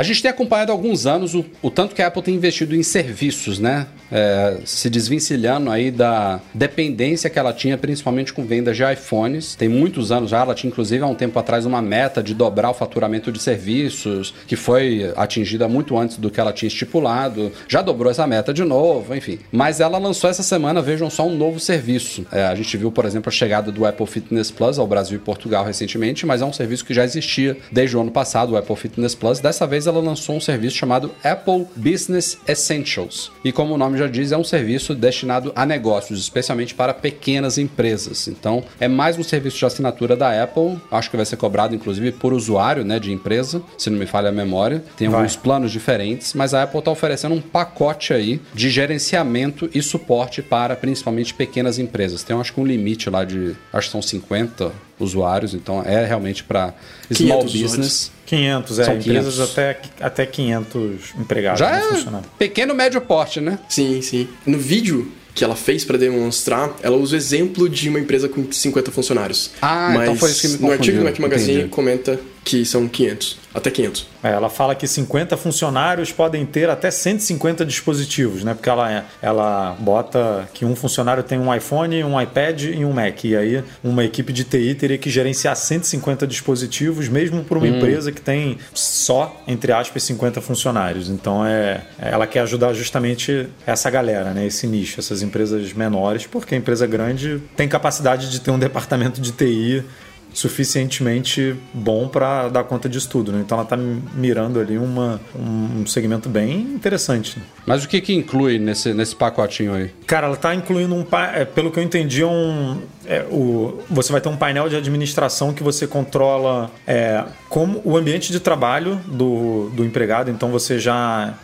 A gente tem acompanhado há alguns anos o, o tanto que a Apple tem investido em serviços, né? É, se desvencilhando aí da dependência que ela tinha, principalmente com vendas de iPhones. Tem muitos anos já, ela tinha inclusive há um tempo atrás uma meta de dobrar o faturamento de serviços, que foi atingida muito antes do que ela tinha estipulado. Já dobrou essa meta de novo, enfim. Mas ela lançou essa semana, vejam só, um novo serviço. É, a gente viu, por exemplo, a chegada do Apple Fitness Plus ao Brasil e Portugal recentemente, mas é um serviço que já existia desde o ano passado, o Apple Fitness Plus. Dessa vez ela lançou um serviço chamado Apple Business Essentials. E como o nome já diz, é um serviço destinado a negócios, especialmente para pequenas empresas. Então, é mais um serviço de assinatura da Apple. Acho que vai ser cobrado, inclusive, por usuário né, de empresa, se não me falha a memória. Tem Vai. alguns planos diferentes, mas a Apple está oferecendo um pacote aí de gerenciamento e suporte para principalmente pequenas empresas. Tem, acho que um limite lá de, acho que são 50 usuários, então é realmente para small 500 business. 500, é. São empresas 500. Até, até 500 empregados. Já é funcionários. pequeno, médio porte, né? Sim, sim. No vídeo que ela fez pra demonstrar, ela usa o exemplo de uma empresa com 50 funcionários. Ah, Mas então foi isso que me no artigo do. Mac Magazine Entendi. comenta que são 500, até 500. É, ela fala que 50 funcionários podem ter até 150 dispositivos, né? Porque ela, é- ela bota que um funcionário tem um iPhone, um iPad e um Mac. E aí uma equipe de TI teria que gerenciar 150 dispositivos, mesmo para uma empresa que tem só, entre aspas, 50 funcionários. Então é, ela quer ajudar justamente essa galera, né? Esse nicho, essas empresas menores, porque a empresa grande tem capacidade de ter um departamento de TI suficientemente bom para dar conta disso tudo. Né? Então ela está mirando ali uma, um segmento bem interessante. né? Mas o que que inclui nesse, nesse pacotinho aí? Cara, ela está incluindo um, é, pelo que eu entendi, um, é, o, você vai ter um painel de administração que você controla é, como o ambiente de trabalho do, do empregado. Então você já,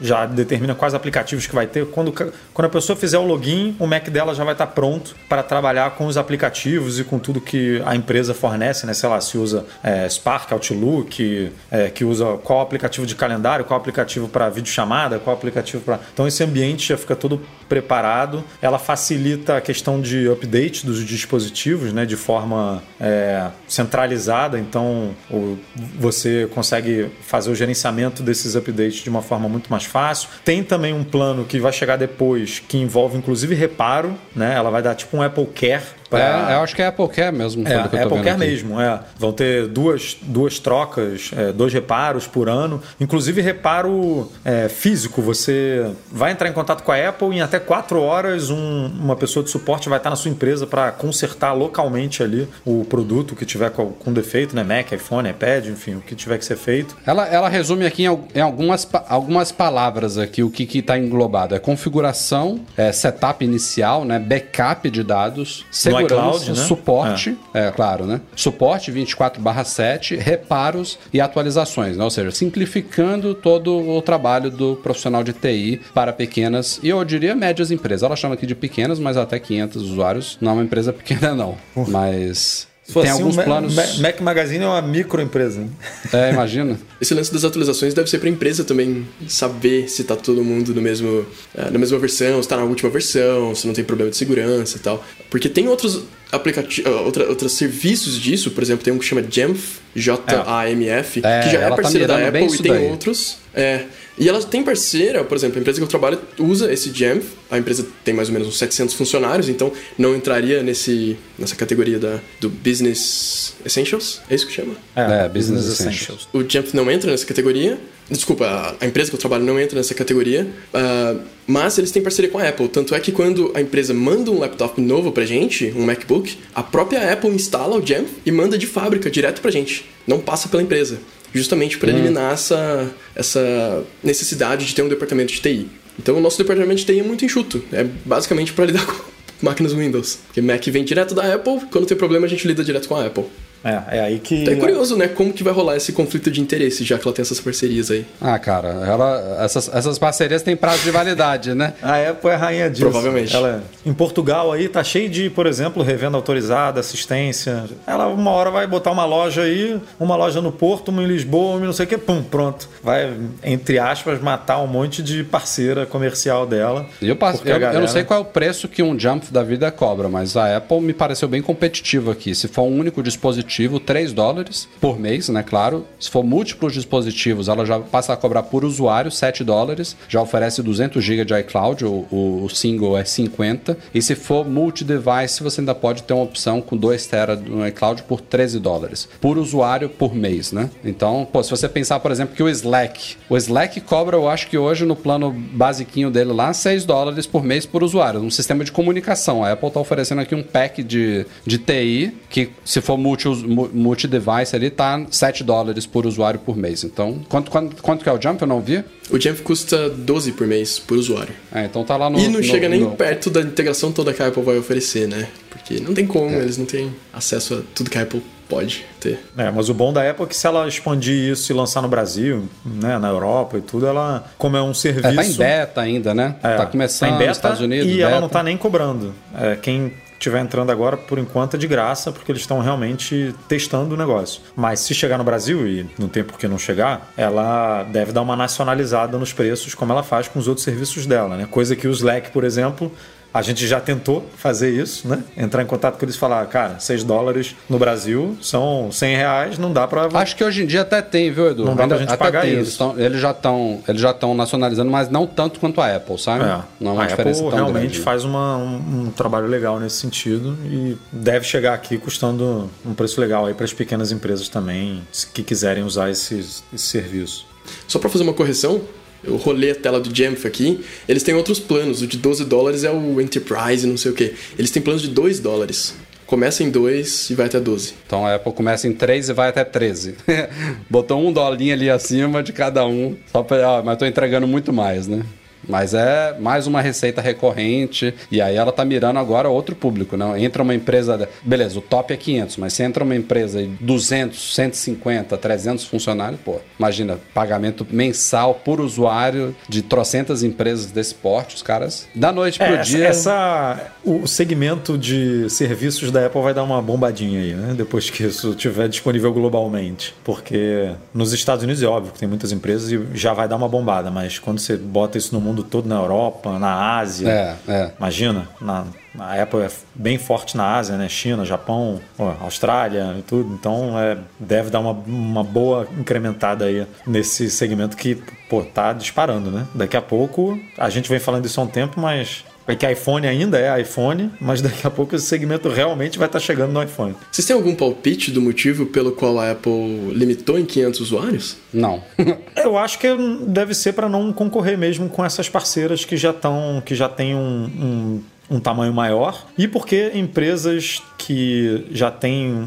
já determina quais aplicativos que vai ter. Quando, quando a pessoa fizer o login, o Mac dela já vai estar pronto para trabalhar com os aplicativos e com tudo que a empresa fornece, né? Sei lá, se usa é, Spark, Outlook, é, que usa qual aplicativo de calendário, qual aplicativo para videochamada, qual aplicativo para. Então esse ambiente já fica todo preparado. Ela facilita a questão de update dos dispositivos, né? De forma é, centralizada. Então o- você consegue fazer o gerenciamento desses updates de uma forma muito mais fácil. Tem também um plano que vai chegar depois que envolve inclusive reparo, né? Ela vai dar tipo um Apple Care pra- É, eu acho que é Apple Care mesmo. é, que aqui. mesmo, é. Vão ter duas, duas trocas, é, dois reparos por ano. Inclusive reparo é, físico. Você vai entrar em contato com a Apple e em até quatro horas um- uma pessoa de suporte vai estar na sua empresa para consertar localmente ali o produto que tiver com, com defeito, né? Mac, iPhone, iPad, enfim, o que tiver que ser feito. Ela, ela resume aqui em, em algumas, algumas palavras aqui o que está englobado. É configuração, é setup inicial, né, backup de dados, segurança, iCloud, né? suporte, é. claro, né? Suporte 24/7, reparos e atualizações, né? Ou seja, simplificando todo o trabalho do profissional de TI para pequenas e eu diria médias empresas. Ela chama aqui de pequenas, mas até 500 usuários não é uma empresa pequena não. Mas For Tem assim, alguns planos- Ma- Mac Magazine é uma microempresa. É, imagina. [LAUGHS] Esse lance das atualizações deve ser pra empresa também saber se tá todo mundo no mesmo, eh, na mesma versão, se tá na última versão, se não tem problema de segurança e tal. Porque tem outros aplicativos, outra, outros serviços disso, por exemplo, tem um que chama Jamf, J-A-M-F, É, que já é ela tá parceira da Apple e tem daí. outros. É. E ela tem parceira, por exemplo, a empresa que eu trabalho usa esse Jamf. A empresa tem mais ou menos uns 700 funcionários, então não entraria nesse, nessa categoria da, do Business Essentials. É isso que chama? É, Business Essentials. O Jamf não entra nessa categoria. Desculpa, a- empresa que eu trabalho não entra nessa categoria. ah, mas eles têm parceria com a Apple. Tanto é que quando a empresa manda um laptop novo pra gente, um MacBook, a própria Apple instala o Jamf e manda de fábrica direto pra gente. Não passa pela empresa. Justamente para eliminar essa, essa necessidade de ter um departamento de TI. Então o nosso departamento de TI é muito enxuto. É basicamente para [LAUGHS] lidar com máquinas Windows. Porque Mac vem direto da Apple, quando tem problema a gente lida direto com a Apple. É, é aí que. Então é curioso, né? Como que vai rolar esse conflito de interesse, já que ela tem essas parcerias aí. Ah, cara, ela, essas, essas parcerias têm prazo de validade, né? [LAUGHS] A Apple é a rainha disso. Provavelmente. Ela, em Portugal aí tá cheio de, por exemplo, revenda autorizada, assistência. Ela uma hora vai botar uma loja aí, uma loja no Porto, uma em Lisboa, uma em não sei o que, pum, pronto. Vai, entre aspas, matar um monte de parceira comercial dela. E eu, passo- eu, eu galera- não sei qual é o preço que um Jump da vida cobra, mas a Apple me pareceu bem competitiva aqui. Se for um único dispositivo, 3 dólares por mês, né? Claro. Se for múltiplos dispositivos, ela já passa a cobrar por usuário 7 dólares. Já oferece 200 GB de iCloud, o, o- single é 50. E se for multi-device, você ainda pode ter uma opção com 2 TB no iCloud por 13 dólares. Por usuário por mês, né? Então, pô, se você pensar, por exemplo, que o Slack, o Slack cobra, eu acho que hoje no plano basiquinho dele lá, 6 dólares por mês por usuário, um sistema de comunicação. A Apple está oferecendo aqui um pack de, de TI, que se for multi- mu- multi-device ali, tá 7 dólares por usuário por mês. Então, quanto, quanto, quanto que é o Jump? Eu não vi. O Jamf custa 12 por mês por usuário. É, então tá lá no... e não no- chega nem no- perto da integração toda que a Apple vai oferecer, né? Porque não tem como, eles não têm acesso a tudo que a Apple pode ter. É, mas o bom da Apple é que se ela expandir isso e lançar no Brasil, né, na Europa e tudo, ela, como é um serviço. É, tá em beta ainda, né? É, tá começando tá em beta nos Estados Unidos. E ela beta. não tá nem cobrando. É, quem estiver entrando agora, por enquanto, é de graça, porque eles estão realmente testando o negócio. Mas se chegar no Brasil, e não tem por que não chegar, ela deve dar uma nacionalizada nos preços, como ela faz com os outros serviços dela, né? Coisa que o Slack, por exemplo. A gente já tentou fazer isso, né? Entrar em contato com eles e falar, cara, 6 dólares no Brasil são 100 reais, não dá pra. Acho que hoje em dia até tem, viu, Edu? Não dá pra gente até pagar tem. isso. Eles, tão- eles já estão eles já estão nacionalizando, mas não tanto quanto a Apple, sabe? É, Não é uma a diferença Apple tão realmente grande. faz uma- um, um trabalho legal nesse sentido e deve chegar aqui custando um preço legal aí para as pequenas empresas também que quiserem usar esses, esse serviço. Só pra fazer uma correção, eu rolei a tela do Jamf aqui. Eles têm outros planos. O de 12 dólares é o Enterprise, não sei o que. Eles têm planos de 2 dólares. Começa em 2 e vai até 12. Então a Apple começa em 3 e vai até 13. [LAUGHS] Botou um dolinho ali acima de cada um. Só pra, ah, mas tô entregando muito mais, né? Mas é mais uma receita recorrente. E aí ela tá mirando agora outro público, não? Entra uma empresa. Beleza, o top é 500, mas se entra uma empresa de 200, 150, 300 funcionários, pô, imagina, pagamento mensal por usuário de trocentas empresas desse porte, os caras. Da noite pro É, dia. essa- o segmento de serviços da Apple vai dar uma bombadinha aí, né? Depois que isso estiver disponível globalmente. Porque nos Estados Unidos é óbvio que tem muitas empresas e já vai dar uma bombada, mas quando você bota isso no mundo todo, na Europa, na Ásia, É, é. Imagina, na, a Apple é bem forte na Ásia, né? China, Japão, ó, Austrália e tudo. Então é, deve dar uma, uma boa incrementada aí nesse segmento que, pô, tá disparando, né? Daqui a pouco, a gente vem falando isso há um tempo, mas. É que iPhone ainda é iPhone, mas daqui a pouco esse segmento realmente vai estar chegando no iPhone. Vocês têm algum palpite do motivo pelo qual a Apple limitou em 500 usuários? Não. [LAUGHS] Eu acho que deve ser para não concorrer mesmo com essas parceiras que já estão, que já têm um, um, um tamanho maior e porque empresas que já têm,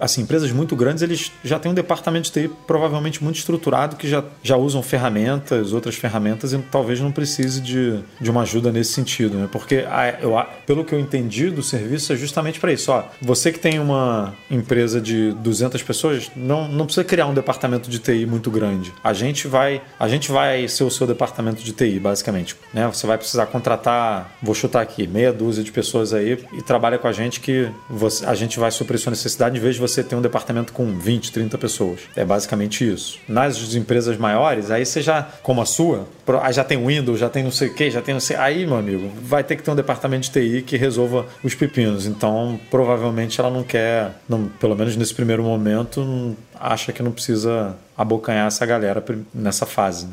assim, empresas muito grandes, eles já têm um departamento de TI provavelmente muito estruturado que já, já usam ferramentas, outras ferramentas e talvez não precise de, de uma ajuda nesse sentido, né? Porque a, eu, a- pelo que eu entendi do serviço é justamente para isso. Ó, você que tem uma empresa de 200 pessoas, não, não precisa criar um departamento de TI muito grande. A gente vai, a gente vai ser o seu departamento de TI, basicamente. Né? Você vai precisar contratar, vou chutar aqui, meia dúzia de pessoas aí e trabalha com a gente que você, a gente vai suprir sua necessidade em vez de você ter um departamento com 20, 30 pessoas. É basicamente isso. Nas empresas maiores, aí você já, como a sua, já tem Windows, já tem não sei o que, já tem não sei. Aí, meu amigo, vai ter que ter um departamento de TI que resolva os pepinos. Então, provavelmente ela não quer, não, pelo menos nesse primeiro momento, acha que não precisa abocanhar essa galera nessa fase.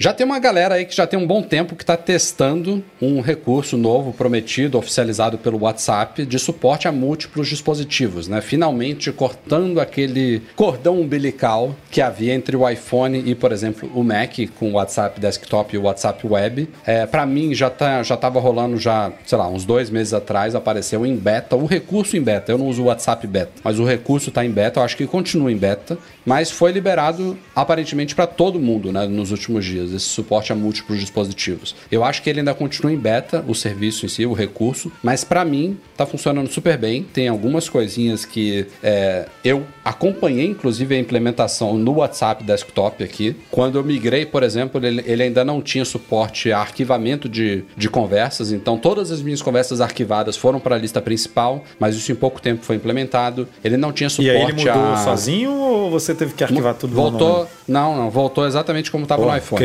Já tem uma galera aí que já tem um bom tempo que está testando um recurso novo, prometido, oficializado pelo WhatsApp, de suporte a múltiplos dispositivos, né? Finalmente cortando aquele cordão umbilical que havia entre o iPhone e, por exemplo, o Mac, com o WhatsApp Desktop e o WhatsApp Web. É, Para mim, já, tá, já tava rolando já, sei lá, uns dois meses atrás, apareceu em beta, o recurso em beta. Eu não uso o WhatsApp beta, mas o recurso está em beta, eu acho que continua em beta, mas foi liberado aparentemente para todo mundo, né, nos últimos dias esse suporte a múltiplos dispositivos. Eu acho que ele ainda continua em beta, o serviço em si, o recurso, mas para mim tá funcionando super bem. Tem algumas coisinhas que é, eu acompanhei, inclusive, a implementação no WhatsApp Desktop aqui. Quando eu migrei, por exemplo, ele, ele ainda não tinha suporte a arquivamento de, de conversas, então todas as minhas conversas arquivadas foram para a lista principal, mas isso em pouco tempo foi implementado. Ele não tinha suporte e aí ele mudou a... sozinho ou você teve que arquivar tudo Voltou, não, não, voltou exatamente como estava no iPhone.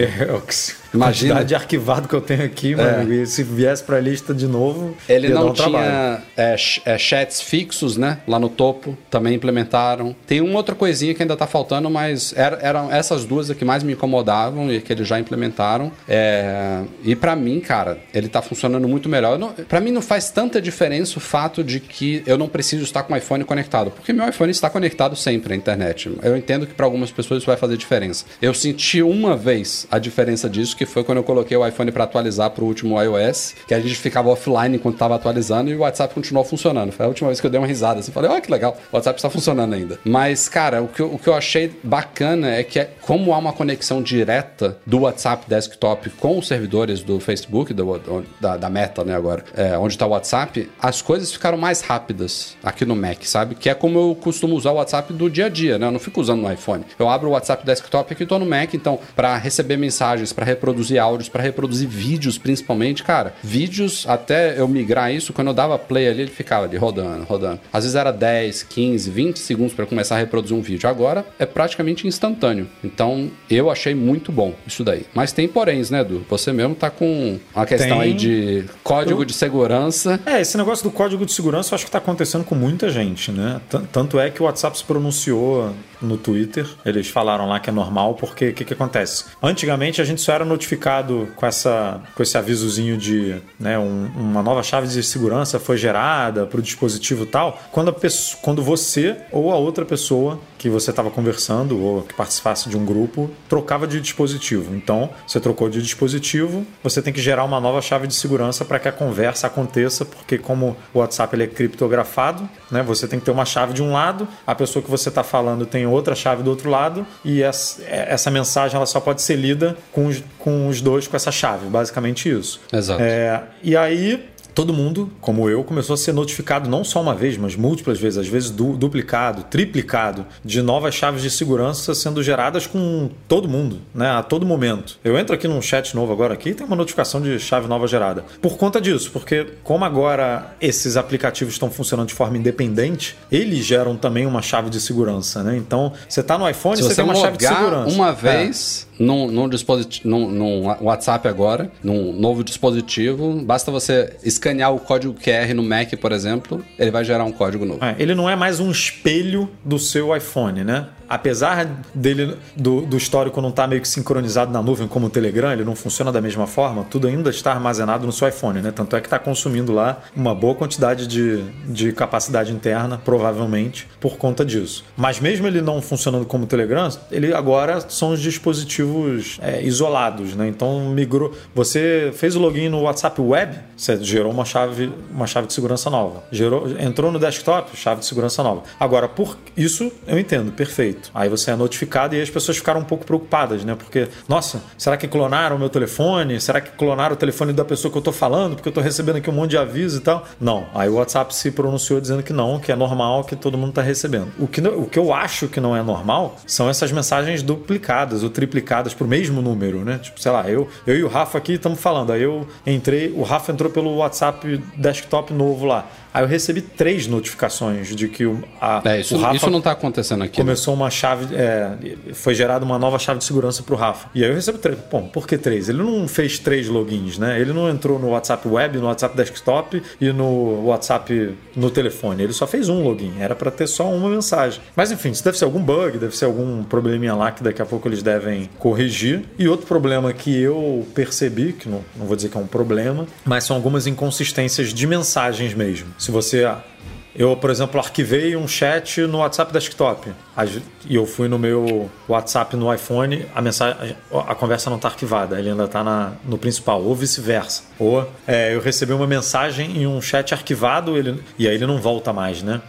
Imagina. A de arquivado que eu tenho aqui, mano, é. e se viesse para a lista de novo, ele não um tinha é, é, chats fixos, né? Lá no topo, também implementaram. Tem uma outra coisinha que ainda tá faltando, mas era, eram essas duas que mais me incomodavam e que eles já implementaram. É, e para mim, cara, ele tá funcionando muito melhor. Para mim não faz tanta diferença o fato de que eu não preciso estar com o iPhone conectado, porque meu iPhone está conectado sempre à internet. Eu entendo que para algumas pessoas isso vai fazer diferença. Eu senti uma vez a diferença disso, que foi quando eu coloquei o iPhone para atualizar para o último iOS, que a gente ficava offline enquanto estava atualizando e o WhatsApp continuou funcionando. Foi a última vez que eu dei uma risada assim, falei, olha que legal, o WhatsApp está funcionando ainda. Mas, cara, o que, eu, o que eu achei bacana é que, é, como há uma conexão direta do WhatsApp desktop com os servidores do Facebook, do, da, da, Meta, né, agora, é, onde está o WhatsApp, as coisas ficaram mais rápidas aqui no Mac, sabe? Que é como eu costumo usar o WhatsApp do dia a dia, né? Eu não fico usando no iPhone. Eu abro o WhatsApp desktop aqui e tô no Mac, então, para receber mensagens, para reproduzir áudios, para reproduzir vídeos, principalmente, cara, vídeos, até eu migrar isso, quando eu dava play ali, ele ficava ali rodando, rodando. Às vezes era 10, 15, 20 segundos para começar a reproduzir um vídeo. Agora é praticamente instantâneo. Então, eu achei muito bom isso daí. Mas tem poréns, né, Edu? Você mesmo tá com uma questão tem... aí de código eu... de segurança. É, esse negócio do código de segurança eu acho que tá acontecendo com muita gente, né? Tanto é que o WhatsApp se pronunciou no Twitter. Eles falaram lá que é normal, porque o que, que acontece? Antigamente a gente só era notificado com, essa, com esse avisozinho de né, um, uma nova chave de segurança foi gerada para o dispositivo tal, quando, a quando você ou a outra pessoa que você estava conversando ou que participasse de um grupo trocava de dispositivo. Então, você trocou de dispositivo, você tem que gerar uma nova chave de segurança para que a conversa aconteça, porque como o WhatsApp ele é criptografado, né, você tem que ter uma chave de um lado, a pessoa que você está falando tem outra chave do outro lado e essa, essa mensagem ela só pode ser lida com os, com os dois com essa chave, basicamente isso. Exato. É, e aí todo mundo, como eu, começou a ser notificado não só uma vez, mas múltiplas vezes, às vezes du duplicado, triplicado, de novas chaves de segurança sendo geradas com todo mundo, né, a todo momento. Eu entro aqui num chat novo agora aqui e tem uma notificação de chave nova gerada. Por conta disso, porque como agora esses aplicativos estão funcionando de forma independente, eles geram também uma chave de segurança, né? Então, você está no iPhone, Se você, tem uma chave de segurança. Uma é. vez, é num, num, dispositivo, num, num, WhatsApp agora, num novo dispositivo, basta você escanear o código QR no Mac, por exemplo, ele vai gerar um código novo. É, ele não é mais um espelho do seu iPhone, né? Apesar dele do, do histórico não estar tá meio que sincronizado na nuvem como o Telegram, ele não funciona da mesma forma, tudo ainda está armazenado no seu iPhone, né? Tanto é que está consumindo lá uma boa quantidade de, de capacidade interna, provavelmente, por conta disso. Mas mesmo ele não funcionando como o Telegram, ele agora são os dispositivos é, isolados, né? Então migrou. Você fez o login no WhatsApp Web, você gerou uma chave, uma chave de segurança nova. Gerou, entrou no desktop, chave de segurança nova. Agora, por isso eu entendo, perfeito. Aí você é notificado e as pessoas ficaram um pouco preocupadas, né? Porque, nossa, será que clonaram o meu telefone? Será que clonaram o telefone da pessoa que eu tô falando? Porque eu tô recebendo aqui um monte de aviso e tal. Não. Aí o WhatsApp se pronunciou dizendo que não, que é normal, que todo mundo tá recebendo. O que, o que eu acho que não é normal são essas mensagens duplicadas ou triplicadas pro mesmo número, né? Tipo, sei lá, eu, eu e o Rafa aqui estamos falando. Aí eu entrei, o Rafa entrou pelo WhatsApp desktop novo lá. Aí eu recebi três notificações de que o, a, é, isso, o Rafa isso não está acontecendo aqui. Né? Começou né? uma chave, é, foi gerada uma nova chave de segurança para o Rafa. E aí eu recebi três. Bom, por que três? Ele não fez três logins, né? Ele não entrou no WhatsApp web, no WhatsApp desktop e no WhatsApp no telefone. Ele só fez um login. Era para ter só uma mensagem. Mas enfim, isso deve ser algum bug, deve ser algum probleminha lá que daqui a pouco eles devem corrigir. E outro problema que eu percebi, que não, não vou dizer que é um problema, mas são algumas inconsistências de mensagens mesmo. Se você eu, por exemplo, arquivei um chat no WhatsApp desktop e eu fui no meu WhatsApp no iPhone, a mensagem, a conversa não está arquivada, ele ainda está no principal, ou vice-versa. Ou é, eu recebi uma mensagem em um chat arquivado ele, e aí ele não volta mais, né,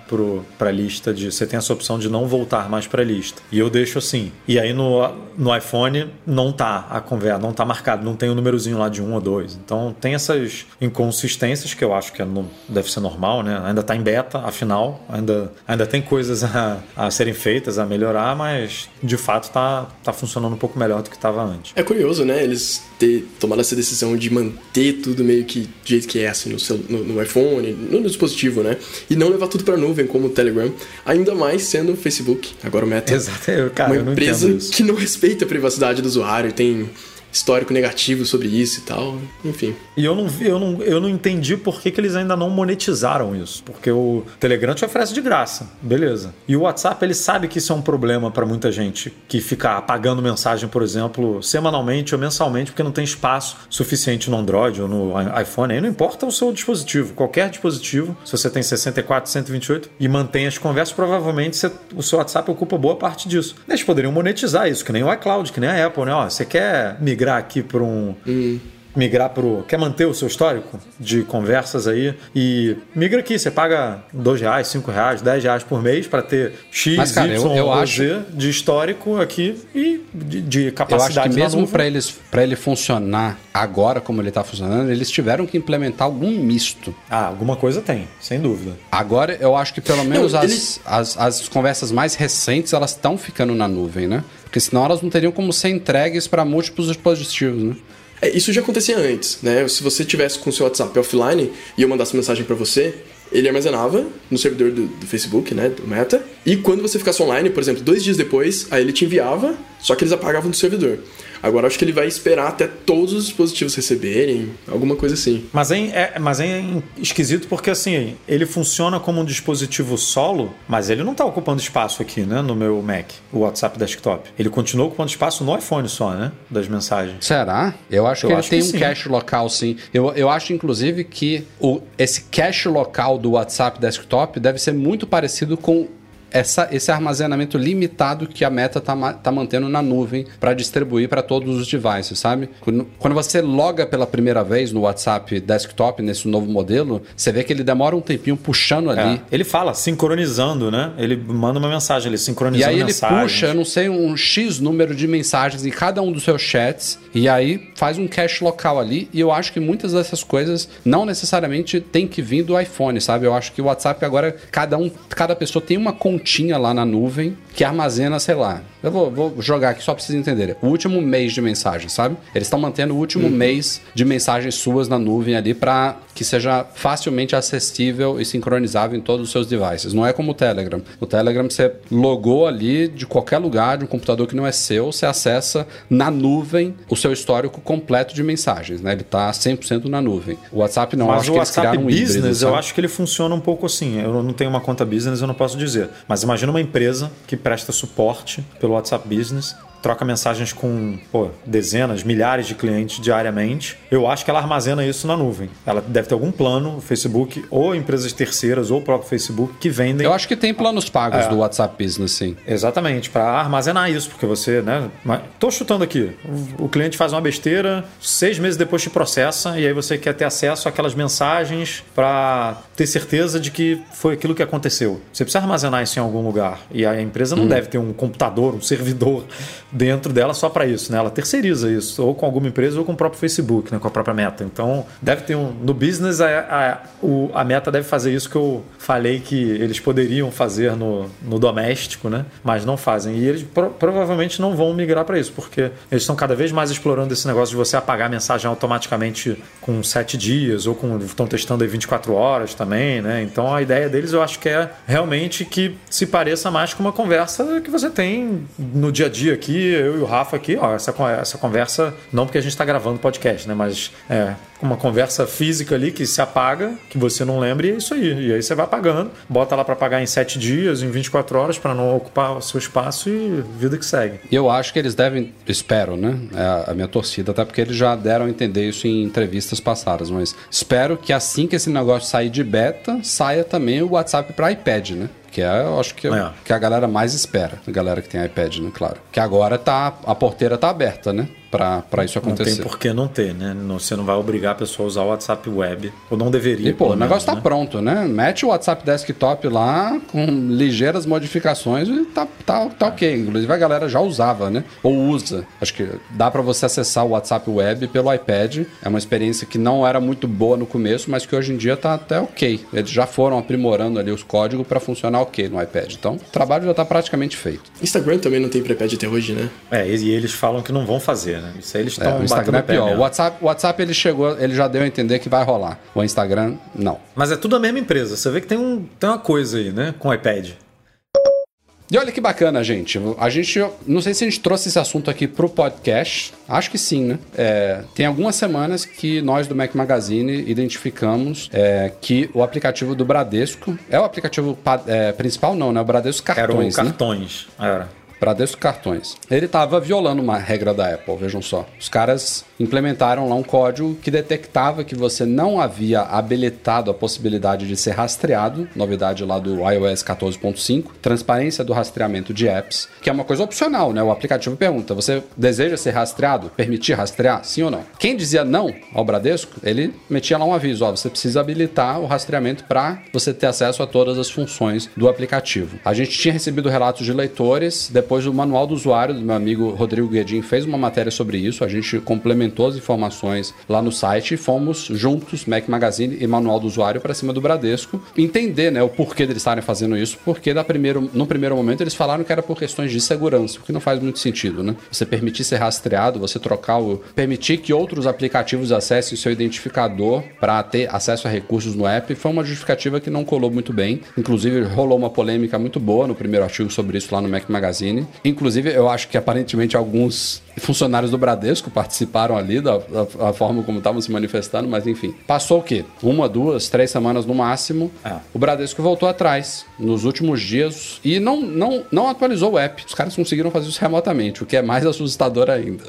para a lista de. Você tem essa opção de não voltar mais para a lista. E eu deixo assim. E aí no, no iPhone não tá a conversa, não tá marcado, não tem o um númerozinho lá de um ou dois. Então tem essas inconsistências que eu acho que é, deve ser normal, né? Ainda está em beta, afinal, ainda, ainda tem coisas a, a serem feitas feitas a melhorar, mas de fato tá, tá funcionando um pouco melhor do que estava antes. É curioso, né? Eles ter tomado essa decisão de manter tudo meio que do jeito que é, assim, no, seu, no, no iPhone, no, no, dispositivo, né? E não levar tudo pra nuvem, como o Telegram. Ainda mais sendo o Facebook, agora o Meta. Exato, eu, cara, uma eu não empresa que não respeita a privacidade do usuário, tem histórico negativo sobre isso e tal, enfim. E eu não vi, eu não, eu não entendi por que, que eles ainda não monetizaram isso. Porque o Telegram te oferece de graça, beleza. E o WhatsApp, ele sabe que isso é um problema para muita gente que fica apagando mensagem, por exemplo, semanalmente ou mensalmente, porque não tem espaço suficiente no Android ou no iPhone. Aí não importa o seu dispositivo, qualquer dispositivo, se você tem 64, 128 e mantém as conversas, provavelmente você, o seu WhatsApp ocupa boa parte disso. Eles poderiam monetizar isso, que nem o iCloud, que nem a Apple, né? Ó, você quer migrar migrar aqui para um. Hum migrar para o. Quer manter o seu histórico de conversas aí e migra aqui. Você paga dois reais, cinco reais, dez reais por mês para ter X, Mas, cara, Y, eu, eu acho... de histórico aqui e de, de capacidade. Eu acho que mesmo para eles para ele funcionar agora como ele está funcionando, eles tiveram que implementar algum misto. Ah, alguma coisa tem, sem dúvida. Agora eu acho que pelo menos não, as, eles... as, as conversas mais recentes elas estão ficando na nuvem, né? Porque senão elas não teriam como ser entregues para múltiplos dispositivos, né? É, isso já acontecia antes, né? Se você tivesse com o seu WhatsApp offline e eu mandasse mensagem para você, ele armazenava no servidor do, do, Facebook, né, do Meta, e quando você ficasse online, por exemplo, dois dias depois, aí ele te enviava, só que eles apagavam do servidor. Agora acho que ele vai esperar até todos os dispositivos receberem, alguma coisa assim. Mas é, é, mas é esquisito porque assim, ele funciona como um dispositivo solo, mas ele não está ocupando espaço aqui, né, no meu Mac, o WhatsApp desktop. Ele continua ocupando espaço no iPhone só, né, das mensagens. Será? Eu acho eu que acho ele tem que um cache local, sim. Eu, eu acho, inclusive, que o, esse cache local do WhatsApp desktop deve ser muito parecido com essa, esse armazenamento limitado que a Meta está tá mantendo na nuvem para distribuir para todos os devices, sabe? Quando, quando você loga pela primeira vez no WhatsApp desktop, nesse novo modelo, você vê que ele demora um tempinho puxando ali. É. Ele fala, sincronizando, né? Ele manda uma mensagem, ele sincroniza E aí ele puxa, eu não sei, um X número de mensagens em cada um dos seus chats e aí faz um cache local ali. E eu acho que muitas dessas coisas não necessariamente tem que vir do iPhone, sabe? Eu acho que o WhatsApp agora, cada um, cada pessoa tem uma conta continha lá na nuvem que armazena, sei lá. Eu vou, vou jogar aqui só pra vocês entenderem. O último mês de mensagem, sabe? Eles estão mantendo o último uhum. mês de mensagens suas na nuvem ali para que seja facilmente acessível e sincronizável em todos os seus devices. Não é como o Telegram. O Telegram você logou ali de qualquer lugar, de um computador que não é seu, você acessa na nuvem o seu histórico completo de mensagens, né? Ele tá 100% na nuvem. O WhatsApp não, Mas acho o que WhatsApp eles criaram um Business, híbrido, eu acho que ele funciona um pouco assim. Eu não tenho uma conta business, eu não posso dizer. Mas imagina uma empresa que presta suporte pelo WhatsApp Business troca mensagens com pô, dezenas, milhares de clientes diariamente. Eu acho que ela armazena isso na nuvem. Ela deve ter algum plano, Facebook, ou empresas terceiras, ou o próprio Facebook, que vendem. Eu acho que tem planos pagos é. do WhatsApp Business, sim. Exatamente, para armazenar isso, porque você, né? Tô chutando aqui. O cliente faz uma besteira, seis meses depois te processa, e aí você quer ter acesso àquelas mensagens para ter certeza de que foi aquilo que aconteceu. Você precisa armazenar isso em algum lugar. E a empresa não hum. deve ter um computador, um servidor dentro dela só para isso, né? Ela terceiriza isso, ou com alguma empresa ou com o próprio Facebook, né? com a própria Meta. Então, deve ter um. No business, a, a, o, a Meta deve fazer isso que eu falei que eles poderiam fazer no, no doméstico, né? Mas não fazem. E eles pro, provavelmente não vão migrar para isso, porque eles estão cada vez mais explorando esse negócio de você apagar a mensagem automaticamente com 7 dias, ou com. estão testando aí 24 horas também, né? Então a ideia deles eu acho que é realmente que se pareça mais com uma conversa que você tem no dia a dia aqui, eu e o Rafa aqui, ó, essa, essa conversa, não porque a gente está gravando podcast, né? Mas é, uma conversa física ali que se apaga, que você não lembra, e é isso aí. E aí você vai apagando, bota lá para pagar em 7 dias, em 24 horas, para não ocupar o seu espaço e vida que segue. Eu acho que eles devem, espero, né? É a minha torcida, até porque eles já deram a entender isso em entrevistas passadas, mas espero que assim que esse negócio sair de beta, saia também o WhatsApp para iPad, né? Que é, eu acho que, é. que a galera mais espera, a galera que tem iPad, né? Claro. Que agora tá, a porteira tá aberta, né? Para isso acontecer. Não tem por que não ter, né? Você não vai obrigar a pessoa a usar o WhatsApp Web, ou não deveria. E, pô, o negócio tá né? pronto, né? Mete o WhatsApp Desktop lá, com ligeiras modificações e tá, tá, tá ok. Inclusive a galera já usava, né? Ou usa. Acho que dá para você acessar o WhatsApp Web pelo iPad. É uma experiência que não era muito boa no começo, mas que hoje em dia tá até ok. Eles já foram aprimorando ali os códigos para funcionar ok no iPad. Então, o trabalho já tá praticamente feito. Instagram também não tem para iPad até hoje, né? É, e eles falam que não vão fazer, né? Isso aí eles estão. É, o Instagram é pior. O WhatsApp, o WhatsApp ele chegou, ele já deu a entender que vai rolar. O Instagram, não. Mas é tudo a mesma empresa. Você vê que tem, um, tem uma coisa aí, né? Com o iPad. E olha que bacana, gente. A gente, não sei se a gente trouxe esse assunto aqui pro podcast. Acho que sim, né? É, tem algumas semanas que nós do Mac Magazine identificamos é, que o aplicativo do Bradesco é o aplicativo é, principal, não, né? O Bradesco Cartões. Era o Cartões. Né? Era. Bradesco Cartões. Ele estava violando uma regra da Apple, vejam só. Os caras implementaram lá um código que detectava que você não havia habilitado a possibilidade de ser rastreado, novidade lá do iOS 14.5, transparência do rastreamento de apps, que é uma coisa opcional, né? O aplicativo pergunta: você deseja ser rastreado? Permitir rastrear? Sim ou não? Quem dizia não ao Bradesco, ele metia lá um aviso: ó, você precisa habilitar o rastreamento para você ter acesso a todas as funções do aplicativo. A gente tinha recebido relatos de leitores, depois o manual do usuário do meu amigo Rodrigo Guedin fez uma matéria sobre isso, a gente complementou complementou as informações lá no site e fomos juntos, Mac Magazine e Manual do Usuário, para cima do Bradesco, entender né, o porquê deles estarem fazendo isso, porque da primeiro, no primeiro momento eles falaram que era por questões de segurança, o que não faz muito sentido, né? Você permitir ser rastreado, você trocar o. permitir que outros aplicativos acessem o seu identificador para ter acesso a recursos no app, foi uma justificativa que não colou muito bem. Inclusive, rolou uma polêmica muito boa no primeiro artigo sobre isso lá no Mac Magazine. Inclusive, eu acho que aparentemente alguns funcionários do Bradesco participaram ali da, da, da forma como estavam se manifestando, mas enfim. Passou o quê? Uma, duas, três semanas no máximo. É. O Bradesco voltou atrás nos últimos dias e não, não, não atualizou o app. Os caras conseguiram fazer isso remotamente, o que é mais [LAUGHS] assustador ainda.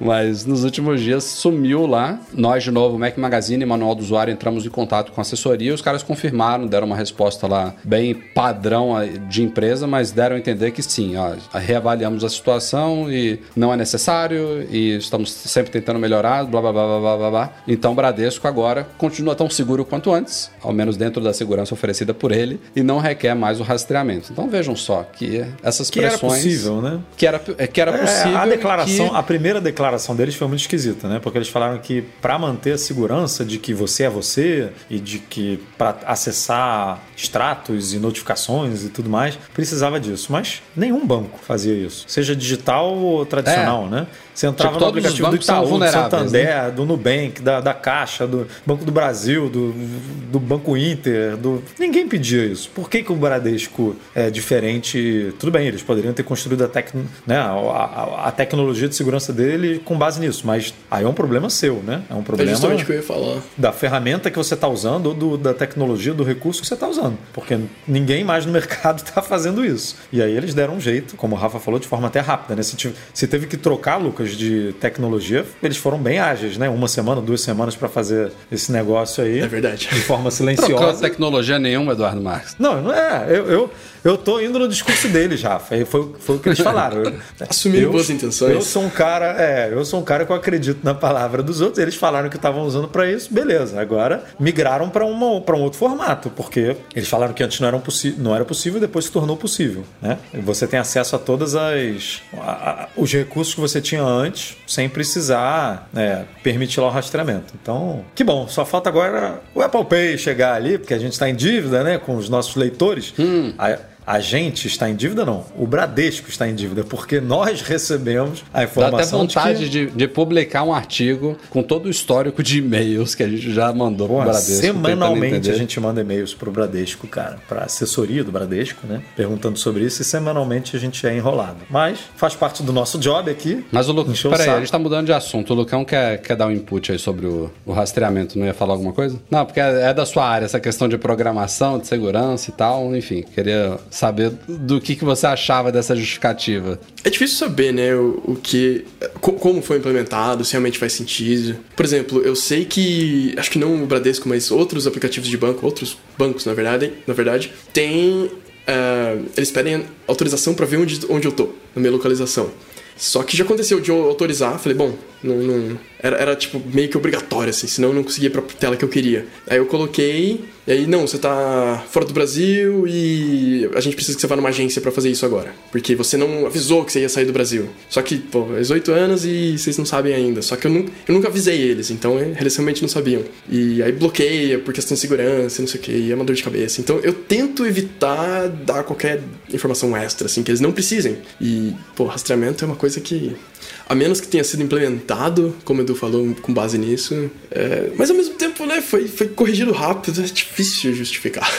mas nos últimos dias sumiu lá. Nós, de novo, Mac Magazine e Manual do Usuário, entramos em contato com a assessoria e os caras confirmaram, deram uma resposta lá bem padrão de empresa, mas deram a entender que sim, ó, reavaliamos a situação e não é necessário e estamos sempre tentando melhorar, blá blá blá blá blá blá. Então Bradesco agora continua tão seguro quanto antes, ao menos dentro da segurança oferecida por ele, e não requer mais o rastreamento. Então vejam só que essas que pressões. Que era possível, né? Que era, que era possível. É, a declaração, que... a primeira declaração deles foi muito esquisita, né? Porque eles falaram que para manter a segurança de que você é você e de que para acessar extratos e notificações e tudo mais, precisava disso. Mas nenhum banco fazia isso, seja digital ou tradicional, é. Né? Você entrava Tipo, no aplicativo do Itaú, do vulneráveis, né? Santander, do Nubank, da, da Caixa, do Banco do Brasil, do, do Banco Inter, do... Ninguém pedia isso. Por que, que o Bradesco é diferente? Tudo bem, eles poderiam ter construído a, tec... né, a, a- a tecnologia de segurança dele com base nisso, mas aí é um problema seu, né? É um É problema justamente o que eu ia falar. da ferramenta que você está usando ou do- da tecnologia, do recurso que você está usando. Porque ninguém mais no mercado está [LAUGHS] fazendo isso. E aí eles deram um jeito, como o Rafa falou, de forma até rápida. Né? Se, tive- se teve que trocar, Lucas, de tecnologia, eles foram bem ágeis, né? Uma semana, duas semanas para fazer esse negócio aí. É verdade. De forma [LAUGHS] silenciosa. tecnologia nenhuma, Eduardo Marques. Não, não é. Eu, eu, eu tô indo no discurso deles, Rafa. Foi, foi o que eles falaram. [LAUGHS] Assumiram boas intenções. Eu sou um cara, é, eu sou um cara que eu acredito na palavra dos outros. Eles falaram que estavam usando para isso, beleza. Agora migraram para um outro formato, porque eles falaram que antes não não era possível e depois se tornou possível, né? Você tem acesso a todas as a- a- os recursos que você tinha antes, sem precisar né, permitir lá o rastreamento. Então, que bom. Só falta agora o Apple Pay chegar ali, porque a gente está em dívida, né, com os nossos leitores. A- a gente está em dívida, não. O Bradesco está em dívida, porque nós recebemos a Dá informação até vontade de que de, de publicar um artigo com todo o histórico de e-mails que a gente já mandou Pô, pro Bradesco. semanalmente a gente manda e-mails pro Bradesco, cara, pra assessoria do Bradesco, né? Perguntando sobre isso e semanalmente a gente é enrolado. Mas faz parte do nosso job aqui. Mas o Lucas, Encher o peraí, a gente tá mudando de assunto. O Lucão quer, quer dar um input aí sobre o, o rastreamento, não ia falar alguma coisa? Não, porque é, é da sua área, essa questão de programação, de segurança e tal. Enfim, queria saber do que, que você achava dessa justificativa. É difícil saber, né, o, o que. co- como foi implementado, se realmente faz sentido. Por exemplo, eu sei que. Acho que não o Bradesco, mas outros aplicativos de banco, outros bancos, na verdade, na verdade, tem. ah, eles pedem autorização para ver onde, onde eu tô, na minha localização. Só que já aconteceu de eu autorizar, falei, bom, não, não- era, era tipo meio que obrigatório, assim, senão eu não conseguia ir pra tela que eu queria. Aí eu coloquei, e aí, não, você tá fora do Brasil e a gente precisa que você vá numa agência pra fazer isso agora. Porque você não avisou que você ia sair do Brasil. Só que, pô, faz oito anos e vocês não sabem ainda. Só que eu, nu- eu nunca avisei eles, então é, eles realmente não sabiam. E aí bloqueia por questão de segurança, não sei o que, é uma dor de cabeça. Então eu tento evitar dar qualquer informação extra, assim, que eles não precisem. E, pô, rastreamento é uma coisa que a menos que tenha sido implementado, como o Edu falou, com base nisso. é, Mas ao mesmo tempo, né, foi, foi corrigido rápido, é difícil justificar.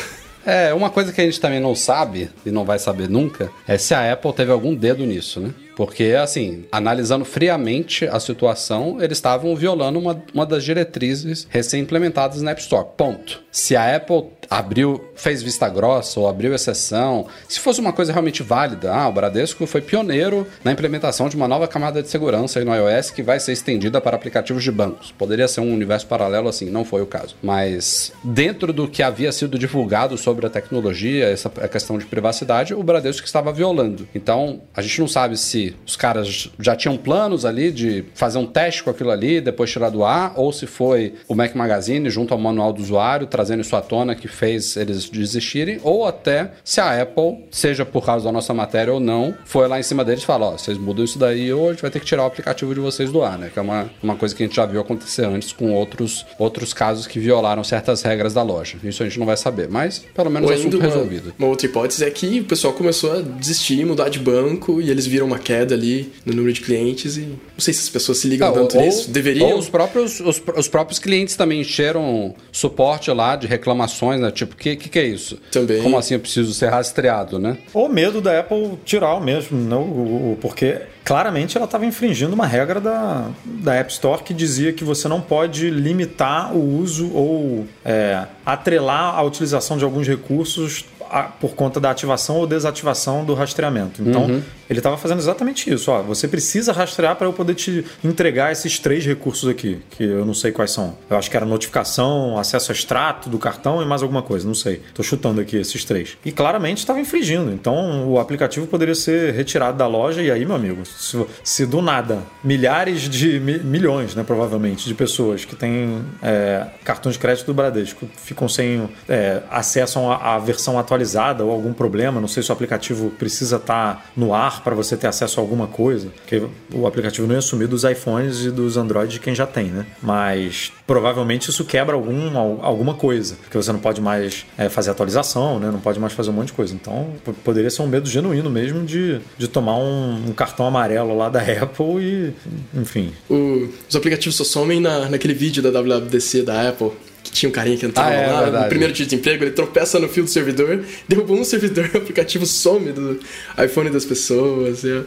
É, uma coisa que a gente também não sabe, e não vai saber nunca, é se a Apple teve algum dedo nisso, né? Porque, assim, analisando friamente a situação, eles estavam violando uma, uma das diretrizes recém-implementadas na App Store. Ponto. Se a Apple abriu, fez vista grossa ou abriu exceção, se fosse uma coisa realmente válida, ah, o Bradesco foi pioneiro na implementação de uma nova camada de segurança aí no iOS que vai ser estendida para aplicativos de bancos. Poderia ser um universo paralelo assim, não foi o caso. Mas dentro do que havia sido divulgado sobre a tecnologia, essa a questão de privacidade, o Bradesco estava violando. Então, a gente não sabe se os caras já tinham planos ali de fazer um teste com aquilo ali, depois tirar do ar, ou se foi o Mac Magazine junto ao manual do usuário trazendo isso à tona que fez eles desistirem, ou até se a Apple, seja por causa da nossa matéria ou não, foi lá em cima deles e falou: ó, vocês mudam isso daí ou a gente vai ter que tirar o aplicativo de vocês do ar, né? Que é uma, uma coisa que a gente já viu acontecer antes com outros, outros casos que violaram certas regras da loja. Isso a gente não vai saber, mas pelo menos o assunto uma, resolvido. uma outra hipótese é que o pessoal começou a desistir, mudar de banco e eles viram uma queda ali no número de clientes e não sei se as pessoas se ligam Ah, tanto ou, nisso. Deveriam. ou os próprios, os, os próprios clientes também encheram suporte lá de reclamações, né? Tipo, o que, que, que é isso? Também. Como assim eu preciso ser rastreado, né? Ou medo da Apple tirar o mesmo, não, o- o- porque claramente ela estava infringindo uma regra da, da App Store que dizia que você não pode limitar o uso ou é, atrelar a utilização de alguns recursos a- por conta da ativação ou desativação do rastreamento. Então, ele estava fazendo exatamente isso. Ó, você precisa rastrear para eu poder te entregar esses três recursos aqui, que eu não sei quais são. Eu acho que era notificação, acesso a extrato do cartão e mais alguma coisa, não sei. Estou chutando aqui esses três. E claramente estava infringindo. Então, o aplicativo poderia ser retirado da loja e aí, meu amigo, se, se do nada milhares de mi- milhões, né, provavelmente, de pessoas que têm é, cartões de crédito do Bradesco ficam sem é, acesso a, a versão atualizada atualizada ou algum problema, não sei se o aplicativo precisa estar no ar para você ter acesso a alguma coisa, porque o aplicativo não ia assumir dos iPhones e dos Android de quem já tem, né? Mas provavelmente isso quebra algum, alguma coisa, porque você não pode mais é, fazer atualização, né? Não pode mais fazer um monte de coisa. Então poderia ser um medo genuíno mesmo de, de tomar um, um cartão amarelo lá da [LAUGHS] Apple e, enfim. O, os aplicativos só somem na, naquele vídeo da WWDC da Apple tinha um carinha que entrava ah, é, lá, verdade. no primeiro dia de emprego, ele tropeça no fio do servidor, [LAUGHS] derruba um servidor, o aplicativo some do iPhone das pessoas. É.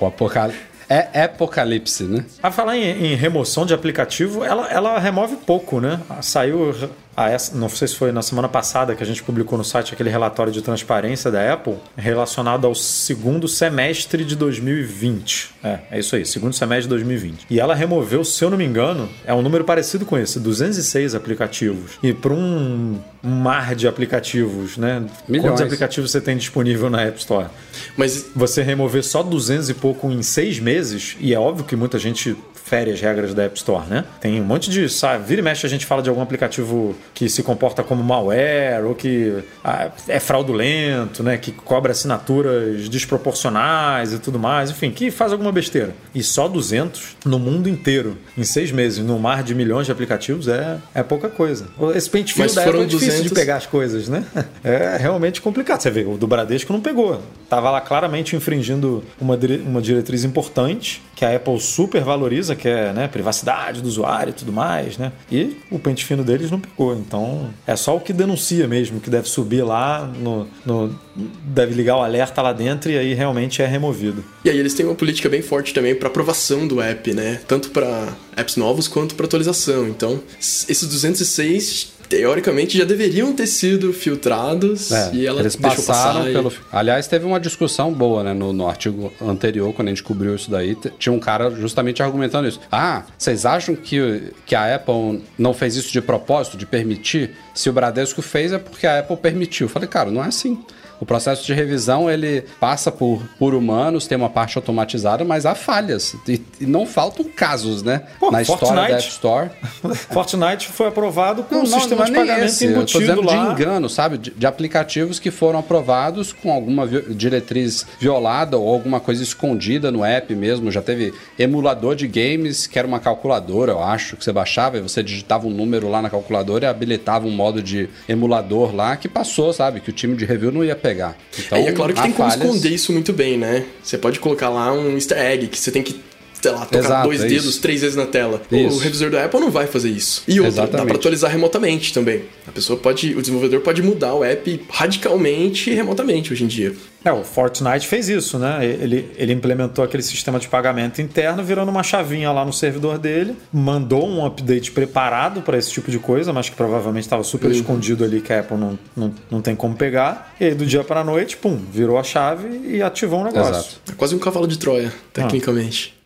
O apocalipse. É apocalipse, né? A falar em, em, remoção de aplicativo, ela, ela remove pouco, né? Saiu ah, essa, não sei se foi na semana passada que a gente publicou no site aquele relatório de transparência da Apple relacionado ao segundo semestre de 2020. É, é isso aí, segundo semestre de 2020. E ela removeu, se eu não me engano, é um número parecido com esse, 206 aplicativos. E para um mar de aplicativos, né? Milhões. Quantos aplicativos você tem disponível na App Store? Mas você remover só 200 e pouco em seis meses, e é óbvio que muita gente fere as regras da App Store, né? Tem um monte de. Sabe, vira e mexe a gente fala de algum aplicativo que se comporta como malware ou que ah, é fraudulento, né? Que cobra assinaturas desproporcionais e tudo mais, enfim, que faz alguma besteira. E só 200 no mundo inteiro, em seis meses, no mar de milhões de aplicativos, é, é pouca coisa. Esse pente fino da Apple é difícil 200... de pegar as coisas, né? [LAUGHS] É realmente complicado. Você vê, o do Bradesco não pegou. Tava lá claramente infringindo uma, uma diretriz importante que a Apple super valoriza, que é né, privacidade do usuário e tudo mais, né? E o pente fino deles não pegou. Então é só o que denuncia mesmo, que deve subir lá, no, no, deve ligar o alerta lá dentro e aí realmente é removido. E aí eles têm uma política bem forte também para aprovação do app, né? Tanto para apps novos quanto para atualização. Então, esses 206 teoricamente já deveriam ter sido filtrados é, e ela eles passaram passar pelo. Aliás, teve uma discussão boa, né, no, no artigo anterior quando a gente cobriu isso daí, tinha um cara justamente argumentando isso. Ah, vocês acham que, que a Apple não fez isso de propósito, de permitir? Se o Bradesco fez é porque a Apple permitiu. Eu falei, cara, não é assim. O processo de revisão ele passa por, por humanos, tem uma parte automatizada, mas há falhas. E, e não faltam casos, né? Pô, Na Fortnite. história da App Store. [LAUGHS] Fortnite foi aprovado com não, um não, sistema não é de pagamento esse. embutido lá. de engano, sabe? De, de, aplicativos que foram aprovados com alguma diretriz violada ou alguma coisa escondida no app mesmo. Já teve emulador de games, que era uma calculadora, eu acho, que você baixava e você digitava um número lá na calculadora e habilitava um modo de emulador lá que passou, sabe? Que o time de review não ia pegar pegar. Então, é, e é claro que tem como falhas... esconder isso muito bem, né? Você pode colocar lá um easter egg que você tem que sei lá, tocar Exato, dois é dedos isso. três vezes na tela. Isso. O revisor da Apple não vai fazer isso. E outra, dá para atualizar remotamente também. A pessoa pode, o desenvolvedor pode mudar o app radicalmente remotamente hoje em dia. É, o Fortnite fez isso, né? Ele, ele implementou aquele sistema de pagamento interno, virando uma chavinha lá no servidor dele, mandou um update preparado para esse tipo de coisa, mas que provavelmente estava super uhum. escondido ali, que a Apple não, não, não tem como pegar. E aí, do dia para a noite, pum, virou a chave e ativou um negócio. Exato. É quase um cavalo de Troia, tecnicamente. Ah.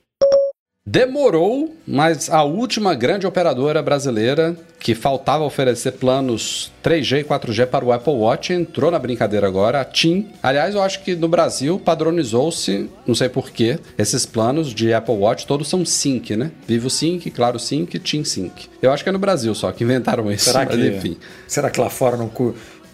Demorou, mas a última grande operadora brasileira que faltava oferecer planos 3G e 4G para o Apple Watch entrou na brincadeira agora, a TIM. Aliás, eu acho que no Brasil padronizou-se, não sei porquê, esses planos de Apple Watch todos são Sync, né? Vivo Sync, Claro Sync, TIM Sync. Eu acho que é no Brasil só que inventaram isso, será que, enfim. Será que lá fora não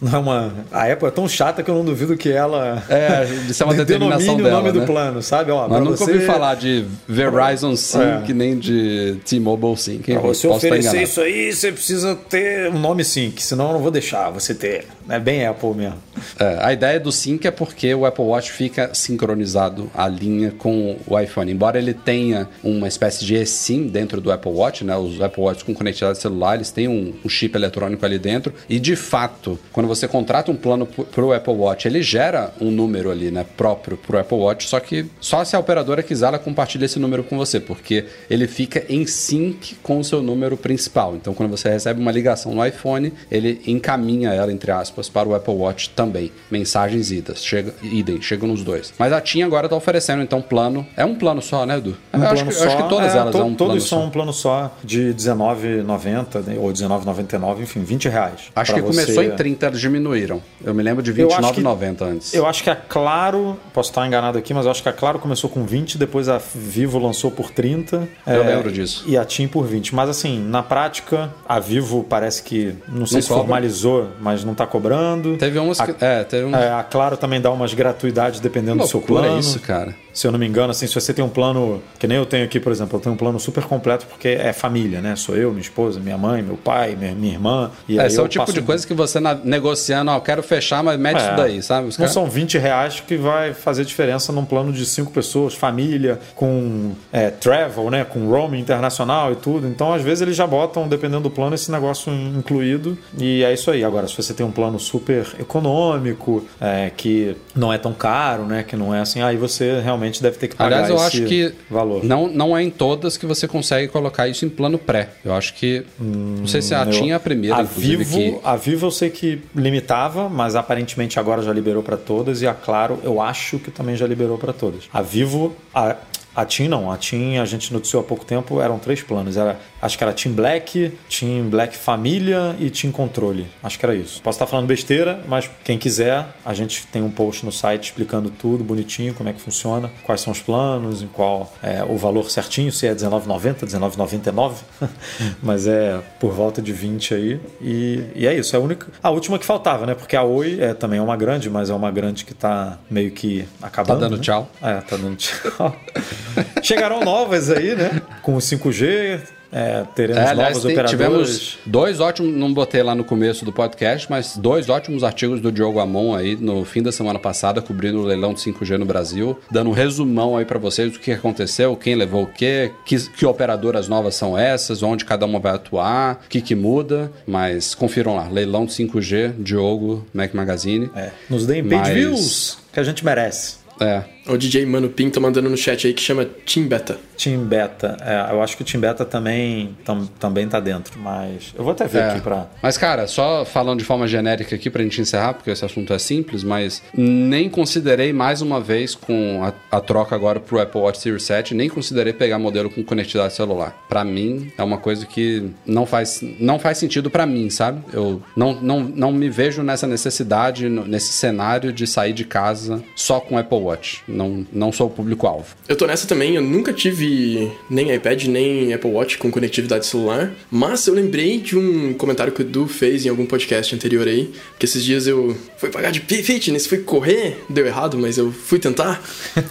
não é uma. A Apple é tão chata que eu não duvido que ela. É, isso é uma [LAUGHS] determinação dela. o nome né? do plano, sabe? Ó, Mas nunca você... ouvi falar de Verizon Sync é. nem de T-Mobile Sync. Pra você oferecer isso aí, você precisa ter um nome Sync, senão eu não vou deixar você ter. É bem Apple mesmo. É, a ideia do Sync é porque o Apple Watch fica sincronizado a linha com o iPhone. Embora ele tenha uma espécie de eSIM dentro do Apple Watch, né? Os Apple Watch com conectividade celular, eles têm um, um chip eletrônico ali dentro. E de fato, quando você contrata um plano para o Apple Watch, ele gera um número ali, né, próprio para o Apple Watch, só que só se a operadora quiser, ela compartilha esse número com você, porque ele fica em sync com o seu número principal. Então, quando você recebe uma ligação no iPhone, ele encaminha ela, entre aspas, para o Apple Watch também. Mensagens idas, chega, idem, chegam nos dois. Mas a TIM agora está oferecendo, então, plano. É um plano só, né, Edu? Um eu, acho que, só, eu acho que todas é, elas to, é um Todos são só. um plano só de R$19,90 né, ou R$19,99, enfim, 20 reais. Acho que você... começou em 30 eles diminuíram. Eu me lembro de Eu acho que- R$29,90 antes. Eu acho que a Claro, posso estar enganado aqui, mas eu acho que a Claro começou com 20, depois a Vivo lançou por 30. Eu é, lembro disso. E a TIM por 20. Mas assim, na prática, a Vivo parece que, não sei Não se cobra. formalizou, mas não está cobrando. Teve umas a, que. É, teve um. é, a Claro também dá umas gratuidades dependendo do seu plano. isso, cara. Se eu não me engano, assim, se você tem um plano, que nem eu tenho aqui, por exemplo, eu tenho um plano super completo porque é família, né? Sou eu, minha esposa, minha mãe, meu pai, minha, minha irmã. E É, aí esse é o tipo de um- coisa que você na- negociando, ó, eu quero fechar, mas mete É. isso daí, sabe? Os Não caras- são 20 reais que vai fazer diferença num plano de cinco pessoas, família, com é, travel, né? Com roaming internacional e tudo. Então, às vezes, eles já botam, dependendo do plano, esse negócio incluído. E é isso aí. Agora, se você tem um plano super econômico, é, que não é tão caro, né? Que não é assim, aí você realmente deve ter que pagar Aliás, eu acho que valor. não, não é em todas que você consegue colocar isso em plano pré. Eu acho que. não sei se a Eu- TIM é a primeira, a Vivo, que. A Vivo eu sei que limitava, mas aparentemente agora já liberou para todas. E a Claro, eu acho que também já liberou para todas. A Vivo, a, a TIM não. A TIM, a gente noticiou há pouco tempo, eram três planos. Era, acho que era TIM Black, TIM Black Família e TIM Controle. Acho que era isso. Posso estar falando besteira, mas quem quiser, a gente tem um post no site explicando tudo bonitinho, como é que funciona, quais são os planos, em qual é o valor certinho, se é R$19,90, R$19,99, [LAUGHS] mas é por volta de 20 aí. E, e é isso, é a única. A última que faltava, né? Porque a Oi é, também é uma grande, mas é uma grande que tá meio que acabando. Tá dando né? tchau. É, tá dando tchau. [LAUGHS] Chegaram novas aí, né? Com o 5G, é, teremos É, aliás, novas tem- operadoras. tivemos dois ótimos, não botei lá no começo do podcast, mas dois ótimos artigos do Diogo Amon aí no fim da semana passada, cobrindo o leilão de 5G no Brasil, dando um resumão aí pra vocês do que aconteceu, quem levou o quê, que, que operadoras novas são essas, onde cada uma vai atuar, o que, que muda, mas confiram lá, leilão de 5G, Diogo, Mac Magazine. É, nos deem page Mas- views, que a gente merece. É, O DJ Mano Pinto mandando no chat aí que chama Team Beta. Team Beta, é, eu acho que o Team Beta também, tam, também tá dentro, mas eu vou até ver É. aqui pra. Mas, cara, só falando de forma genérica aqui pra gente encerrar, porque esse assunto é simples, mas nem considerei mais uma vez com a, a troca agora pro Apple Watch Series 7, nem considerei pegar modelo com conectividade celular. Pra mim, é uma coisa que não faz, não faz sentido pra mim, sabe? Eu não, não, não me vejo nessa necessidade, nesse cenário de sair de casa só com Apple Watch. Não, não sou o público-alvo. Eu tô nessa também, eu nunca tive nem iPad, nem Apple Watch com conectividade celular, mas eu lembrei de um comentário que o Edu fez em algum podcast anterior aí, que esses dias eu fui pagar de fitness, fui correr, deu errado, mas eu fui tentar,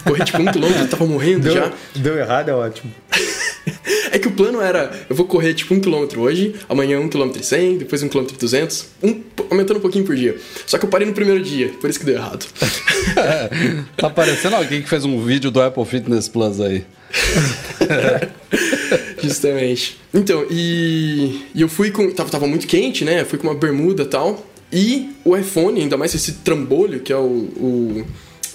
corri tipo um quilômetro, eu tava morrendo Deu, já. deu errado, é ótimo. [LAUGHS] [LAUGHS] É que o plano era, eu vou correr tipo um quilômetro hoje, amanhã um quilômetro e cem, depois um quilômetro e duzentos, um, aumentando um pouquinho por dia. Só que eu parei no primeiro dia, por isso que deu errado. [LAUGHS] Tá parecendo alguém que fez um vídeo do Apple Fitness Plus aí. [LAUGHS] Justamente. Então, e, e eu fui com. Tava, tava muito quente, né? Eu fui com uma bermuda e tal. E o iPhone, ainda mais esse trambolho, que é o, o,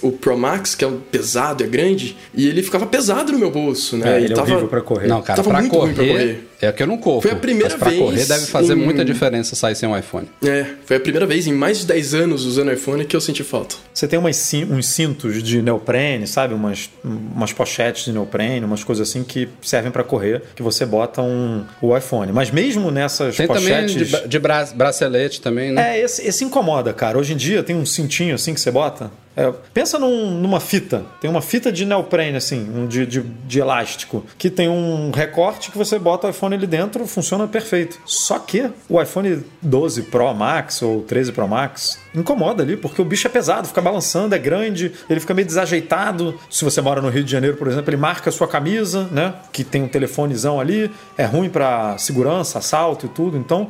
o Pro Max, que é um pesado, é grande, e ele ficava pesado no meu bolso, né? É, e ele é horrível pra correr. Não, cara, Tava pra muito ruim correr, pra correr. É que eu não corro. Foi a primeira mas pra vez correr deve fazer em- muita diferença sair sem um iPhone. É, foi a primeira vez em mais de 10 anos usando iPhone que eu senti falta. Você tem umas, cin- uns cintos de neoprene, sabe? Umas, umas pochetes de neoprene, umas coisas assim que servem pra correr, que você bota um, o iPhone. Mas mesmo nessas Tem também pochetes... de, bra- de bra- bracelete também, né? É, esse, esse incomoda, cara. Hoje em dia tem um cintinho assim que você bota. É, pensa num- numa fita. Tem uma fita de neoprene, assim, um de, de, de elástico, que tem um recorte que você bota o iPhone ali dentro, funciona perfeito. Só que o iPhone 12 Pro Max ou 13 Pro Max incomoda ali, porque o bicho é pesado, fica balançando, é grande, ele fica meio desajeitado. Se você mora no Rio de Janeiro, por exemplo, ele marca a sua camisa, né? Que tem um telefonezão ali, é ruim para segurança, assalto e tudo. Então,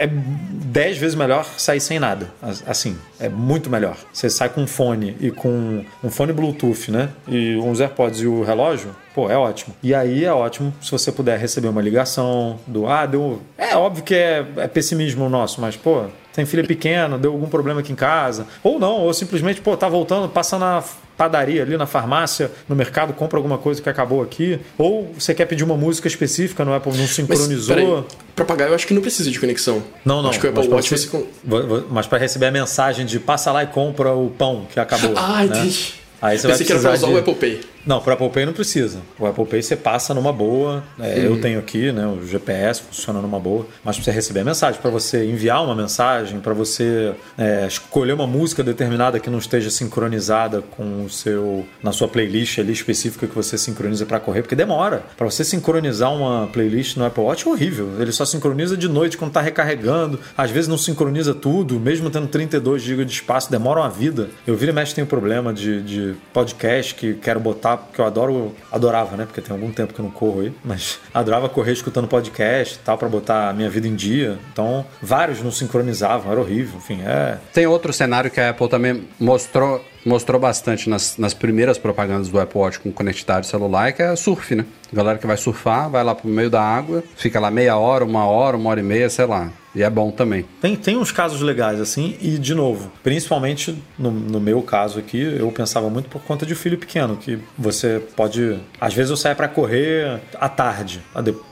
é 10 vezes melhor sair sem nada. Assim, é muito melhor. Você sai com um fone e com um fone Bluetooth, né? E uns AirPods e o relógio, pô, é ótimo. E aí é ótimo se você puder receber uma ligação do. Ah, deu. É óbvio que é, é pessimismo nosso, mas, pô, tem filha pequena, deu algum problema aqui em casa. Ou não, ou simplesmente, pô, tá voltando, passa na padaria ali na farmácia, no mercado, compra alguma coisa que acabou aqui. Ou você quer pedir uma música específica no Apple, não Mas, sincronizou. peraí, pra pagar eu acho que não precisa de conexão. Não, não. Acho que o Apple mas pra Watch você- você... Mas para receber a mensagem de passa lá e compra o pão que acabou. [LAUGHS] Ah, né? entendi. Aí você vai Pensei que era pra precisar usar de... o Apple Pay. Não, para Apple Pay não precisa. O Apple Pay você passa numa boa. É. Eu tenho aqui, né? O GPS funciona numa boa. Mas para você receber a mensagem, para você enviar uma mensagem, para você é, escolher uma música determinada que não esteja sincronizada com o seu na sua playlist ali específica que você sincroniza para correr, porque demora. Para você sincronizar uma playlist no Apple Watch é horrível. Ele só sincroniza de noite quando está recarregando. Às vezes não sincroniza tudo, mesmo tendo 32 GB de espaço, demora uma vida. Eu vira e mexe tem um problema de, de podcast que quero botar, porque eu adoro, adorava, né? Porque tem algum tempo que eu não corro aí, mas [LAUGHS] adorava correr escutando podcast e tal, para botar a minha vida em dia. Então, vários não sincronizavam, era horrível. Enfim, é. Tem outro cenário que a Apple também mostrou mostrou bastante nas, nas primeiras propagandas do Apple Watch com conectividade celular, que é surf, né? galera que vai surfar, vai lá pro meio da água, fica lá meia hora, uma hora, uma hora e meia, sei lá. E é bom também. Tem, tem uns casos legais assim, e de novo, principalmente no, no meu caso aqui, eu pensava muito por conta de filho pequeno, que você pode. Às vezes eu saio para correr à tarde,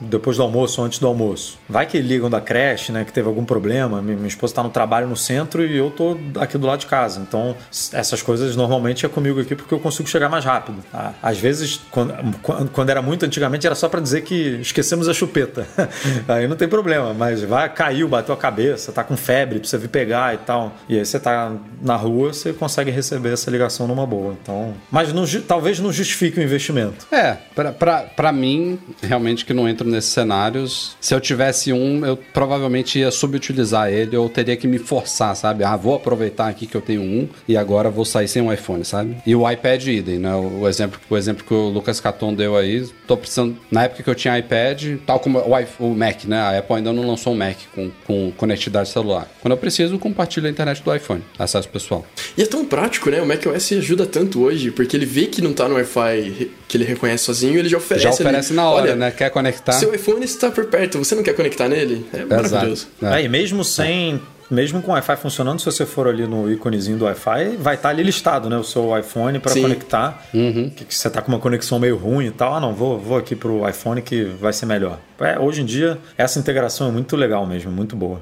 depois do almoço ou antes do almoço. Vai que ligam da creche, né, que teve algum problema, minha, esposa tá no trabalho no centro e eu tô aqui do lado de casa. Então, essas coisas normalmente é comigo aqui porque eu consigo chegar mais rápido. Tá? Às vezes, quando, quando era muito antigamente, era só para dizer que esquecemos a chupeta. [LAUGHS] Aí não tem problema, mas vai, caiu bateu a cabeça, tá com febre, precisa vir pegar e tal. E aí você tá na rua, você consegue receber essa ligação numa boa. Então, mas não, talvez não justifique o investimento. É, para mim, realmente que não entro nesses cenários, se eu tivesse um, eu provavelmente ia subutilizar ele ou teria que me forçar, sabe? Ah, vou aproveitar aqui que eu tenho um e agora vou sair sem um iPhone, sabe? E o iPad idem, né? O exemplo, o exemplo que o Lucas Caton deu aí, tô precisando, na época que eu tinha iPad, tal como o, o Mac, né? A Apple ainda não lançou um Mac com com conectividade celular. Quando eu preciso, compartilho a internet do iPhone, acesso pessoal. E é tão prático, né? O macOS ajuda tanto hoje, porque ele vê que não tá no Wi-Fi que ele reconhece sozinho, ele já oferece. Já oferece ali, na hora, né? Quer conectar. Seu iPhone está por perto, você não quer conectar nele? É maravilhoso. É. Aí, mesmo sem mesmo com o Wi-Fi funcionando, se você for ali no íconezinho do Wi-Fi, vai estar tá ali listado, né? O seu iPhone para conectar. Uhum. Que, que, você tá com uma conexão meio ruim e tal. Ah, não, vou, vou aqui pro iPhone que vai ser melhor. É, hoje em dia, essa integração é muito legal mesmo, muito boa.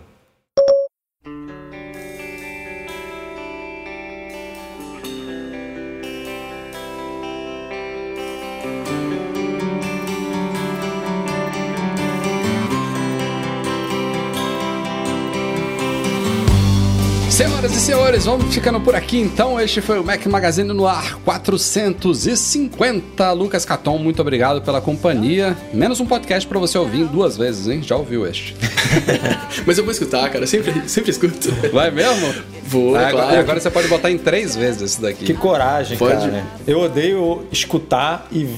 Senhoras e senhores, vamos ficando por aqui então. Este foi o Mac Magazine no ar 450. Lucas Caton, muito obrigado pela companhia. Menos um podcast para você ouvir duas vezes, hein? Já ouviu este? [LAUGHS] Mas eu vou escutar, cara. Sempre, sempre escuto. Vai mesmo? Vou, ah, agora, claro. agora, você pode botar em três vezes esse daqui. Que coragem, pode. cara. Eu odeio escutar e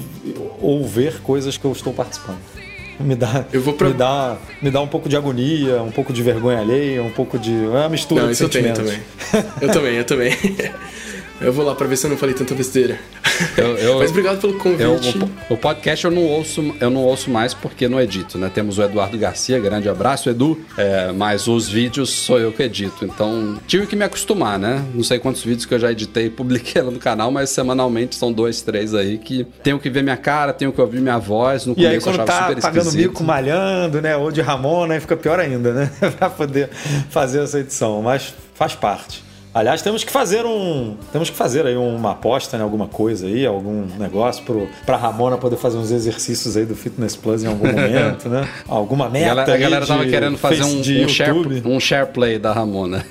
ouvir coisas que eu estou participando me dá, eu vou pra... me, dá, me dá um pouco de agonia, um pouco de vergonha alheia, um pouco de. É uma mistura não, de isso sentimentos. Eu tenho também. Eu também, eu também. [LAUGHS] Eu vou lá pra ver se eu não falei tanta besteira. Eu, eu, [LAUGHS] Mas obrigado pelo convite. Eu, o, o, podcast eu não ouço, eu não ouço mais porque não edito, né? Temos o Eduardo Garcia, grande abraço, Edu. É, mas os vídeos sou eu que edito. Então tive que me acostumar, né? Não sei quantos vídeos que eu já editei e publiquei [LAUGHS] lá no canal, mas semanalmente são dois, três aí que tenho que ver minha cara, tenho que ouvir minha voz. No e aí quando tá pagando mico, malhando, né? Ou de Ramona, aí fica pior ainda, né? [LAUGHS] pra poder fazer essa edição. Mas faz parte. Aliás, temos que fazer um. Temos que fazer aí uma aposta em né, alguma coisa aí, algum negócio pro, pra Ramona poder fazer uns exercícios aí do Fitness Plus em algum [LAUGHS] momento, né? Alguma meta. A galera, a galera tava querendo fazer um, um, share, um share play da Ramona.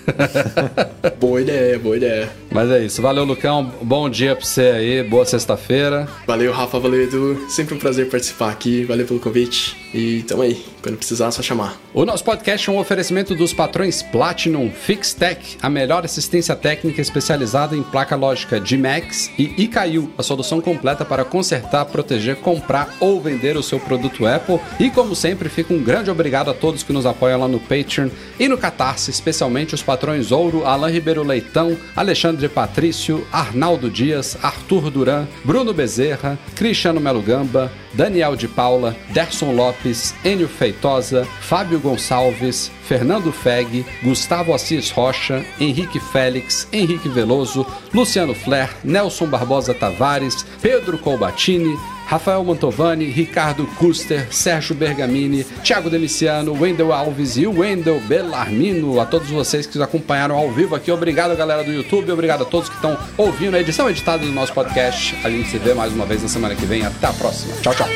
[LAUGHS] boa ideia, boa ideia. Mas é isso. Valeu, Lucão. Bom dia pra você aí. Boa sexta-feira. Valeu, Rafa. Valeu, Edu. Sempre um prazer participar aqui. Valeu pelo convite. E tamo aí. Quando precisar, é só chamar. O nosso podcast é um oferecimento dos patrões Platinum FixTech, a melhor assistência técnica especializada em placa lógica de Max e Icaiu, a solução completa para consertar, proteger, comprar ou vender o seu produto Apple. E como sempre, fica um grande obrigado a todos que nos apoiam lá no Patreon e no Catarse, especialmente os patrões Ouro, Alain Ribeiro Leitão, Alexandre Patrício, Arnaldo Dias, Arthur Duran, Bruno Bezerra, Cristiano Melo Gamba, Daniel de Paula, Derson Lopes, Enio Feitosa, Fábio Gonçalves, Fernando Feg, Gustavo Assis Rocha, Henrique Félix, Henrique Veloso, Luciano Flair, Nelson Barbosa Tavares, Pedro Colbatini, Rafael Mantovani, Ricardo Custer, Sérgio Bergamini, Thiago Demiciano, Wendel Alves e Wendel Bellarmino. A todos vocês que nos acompanharam ao vivo aqui, obrigado galera do YouTube, obrigado a todos que estão ouvindo a edição editada do nosso podcast. A gente se vê mais uma vez na semana que vem. Até a próxima. Tchau, tchau.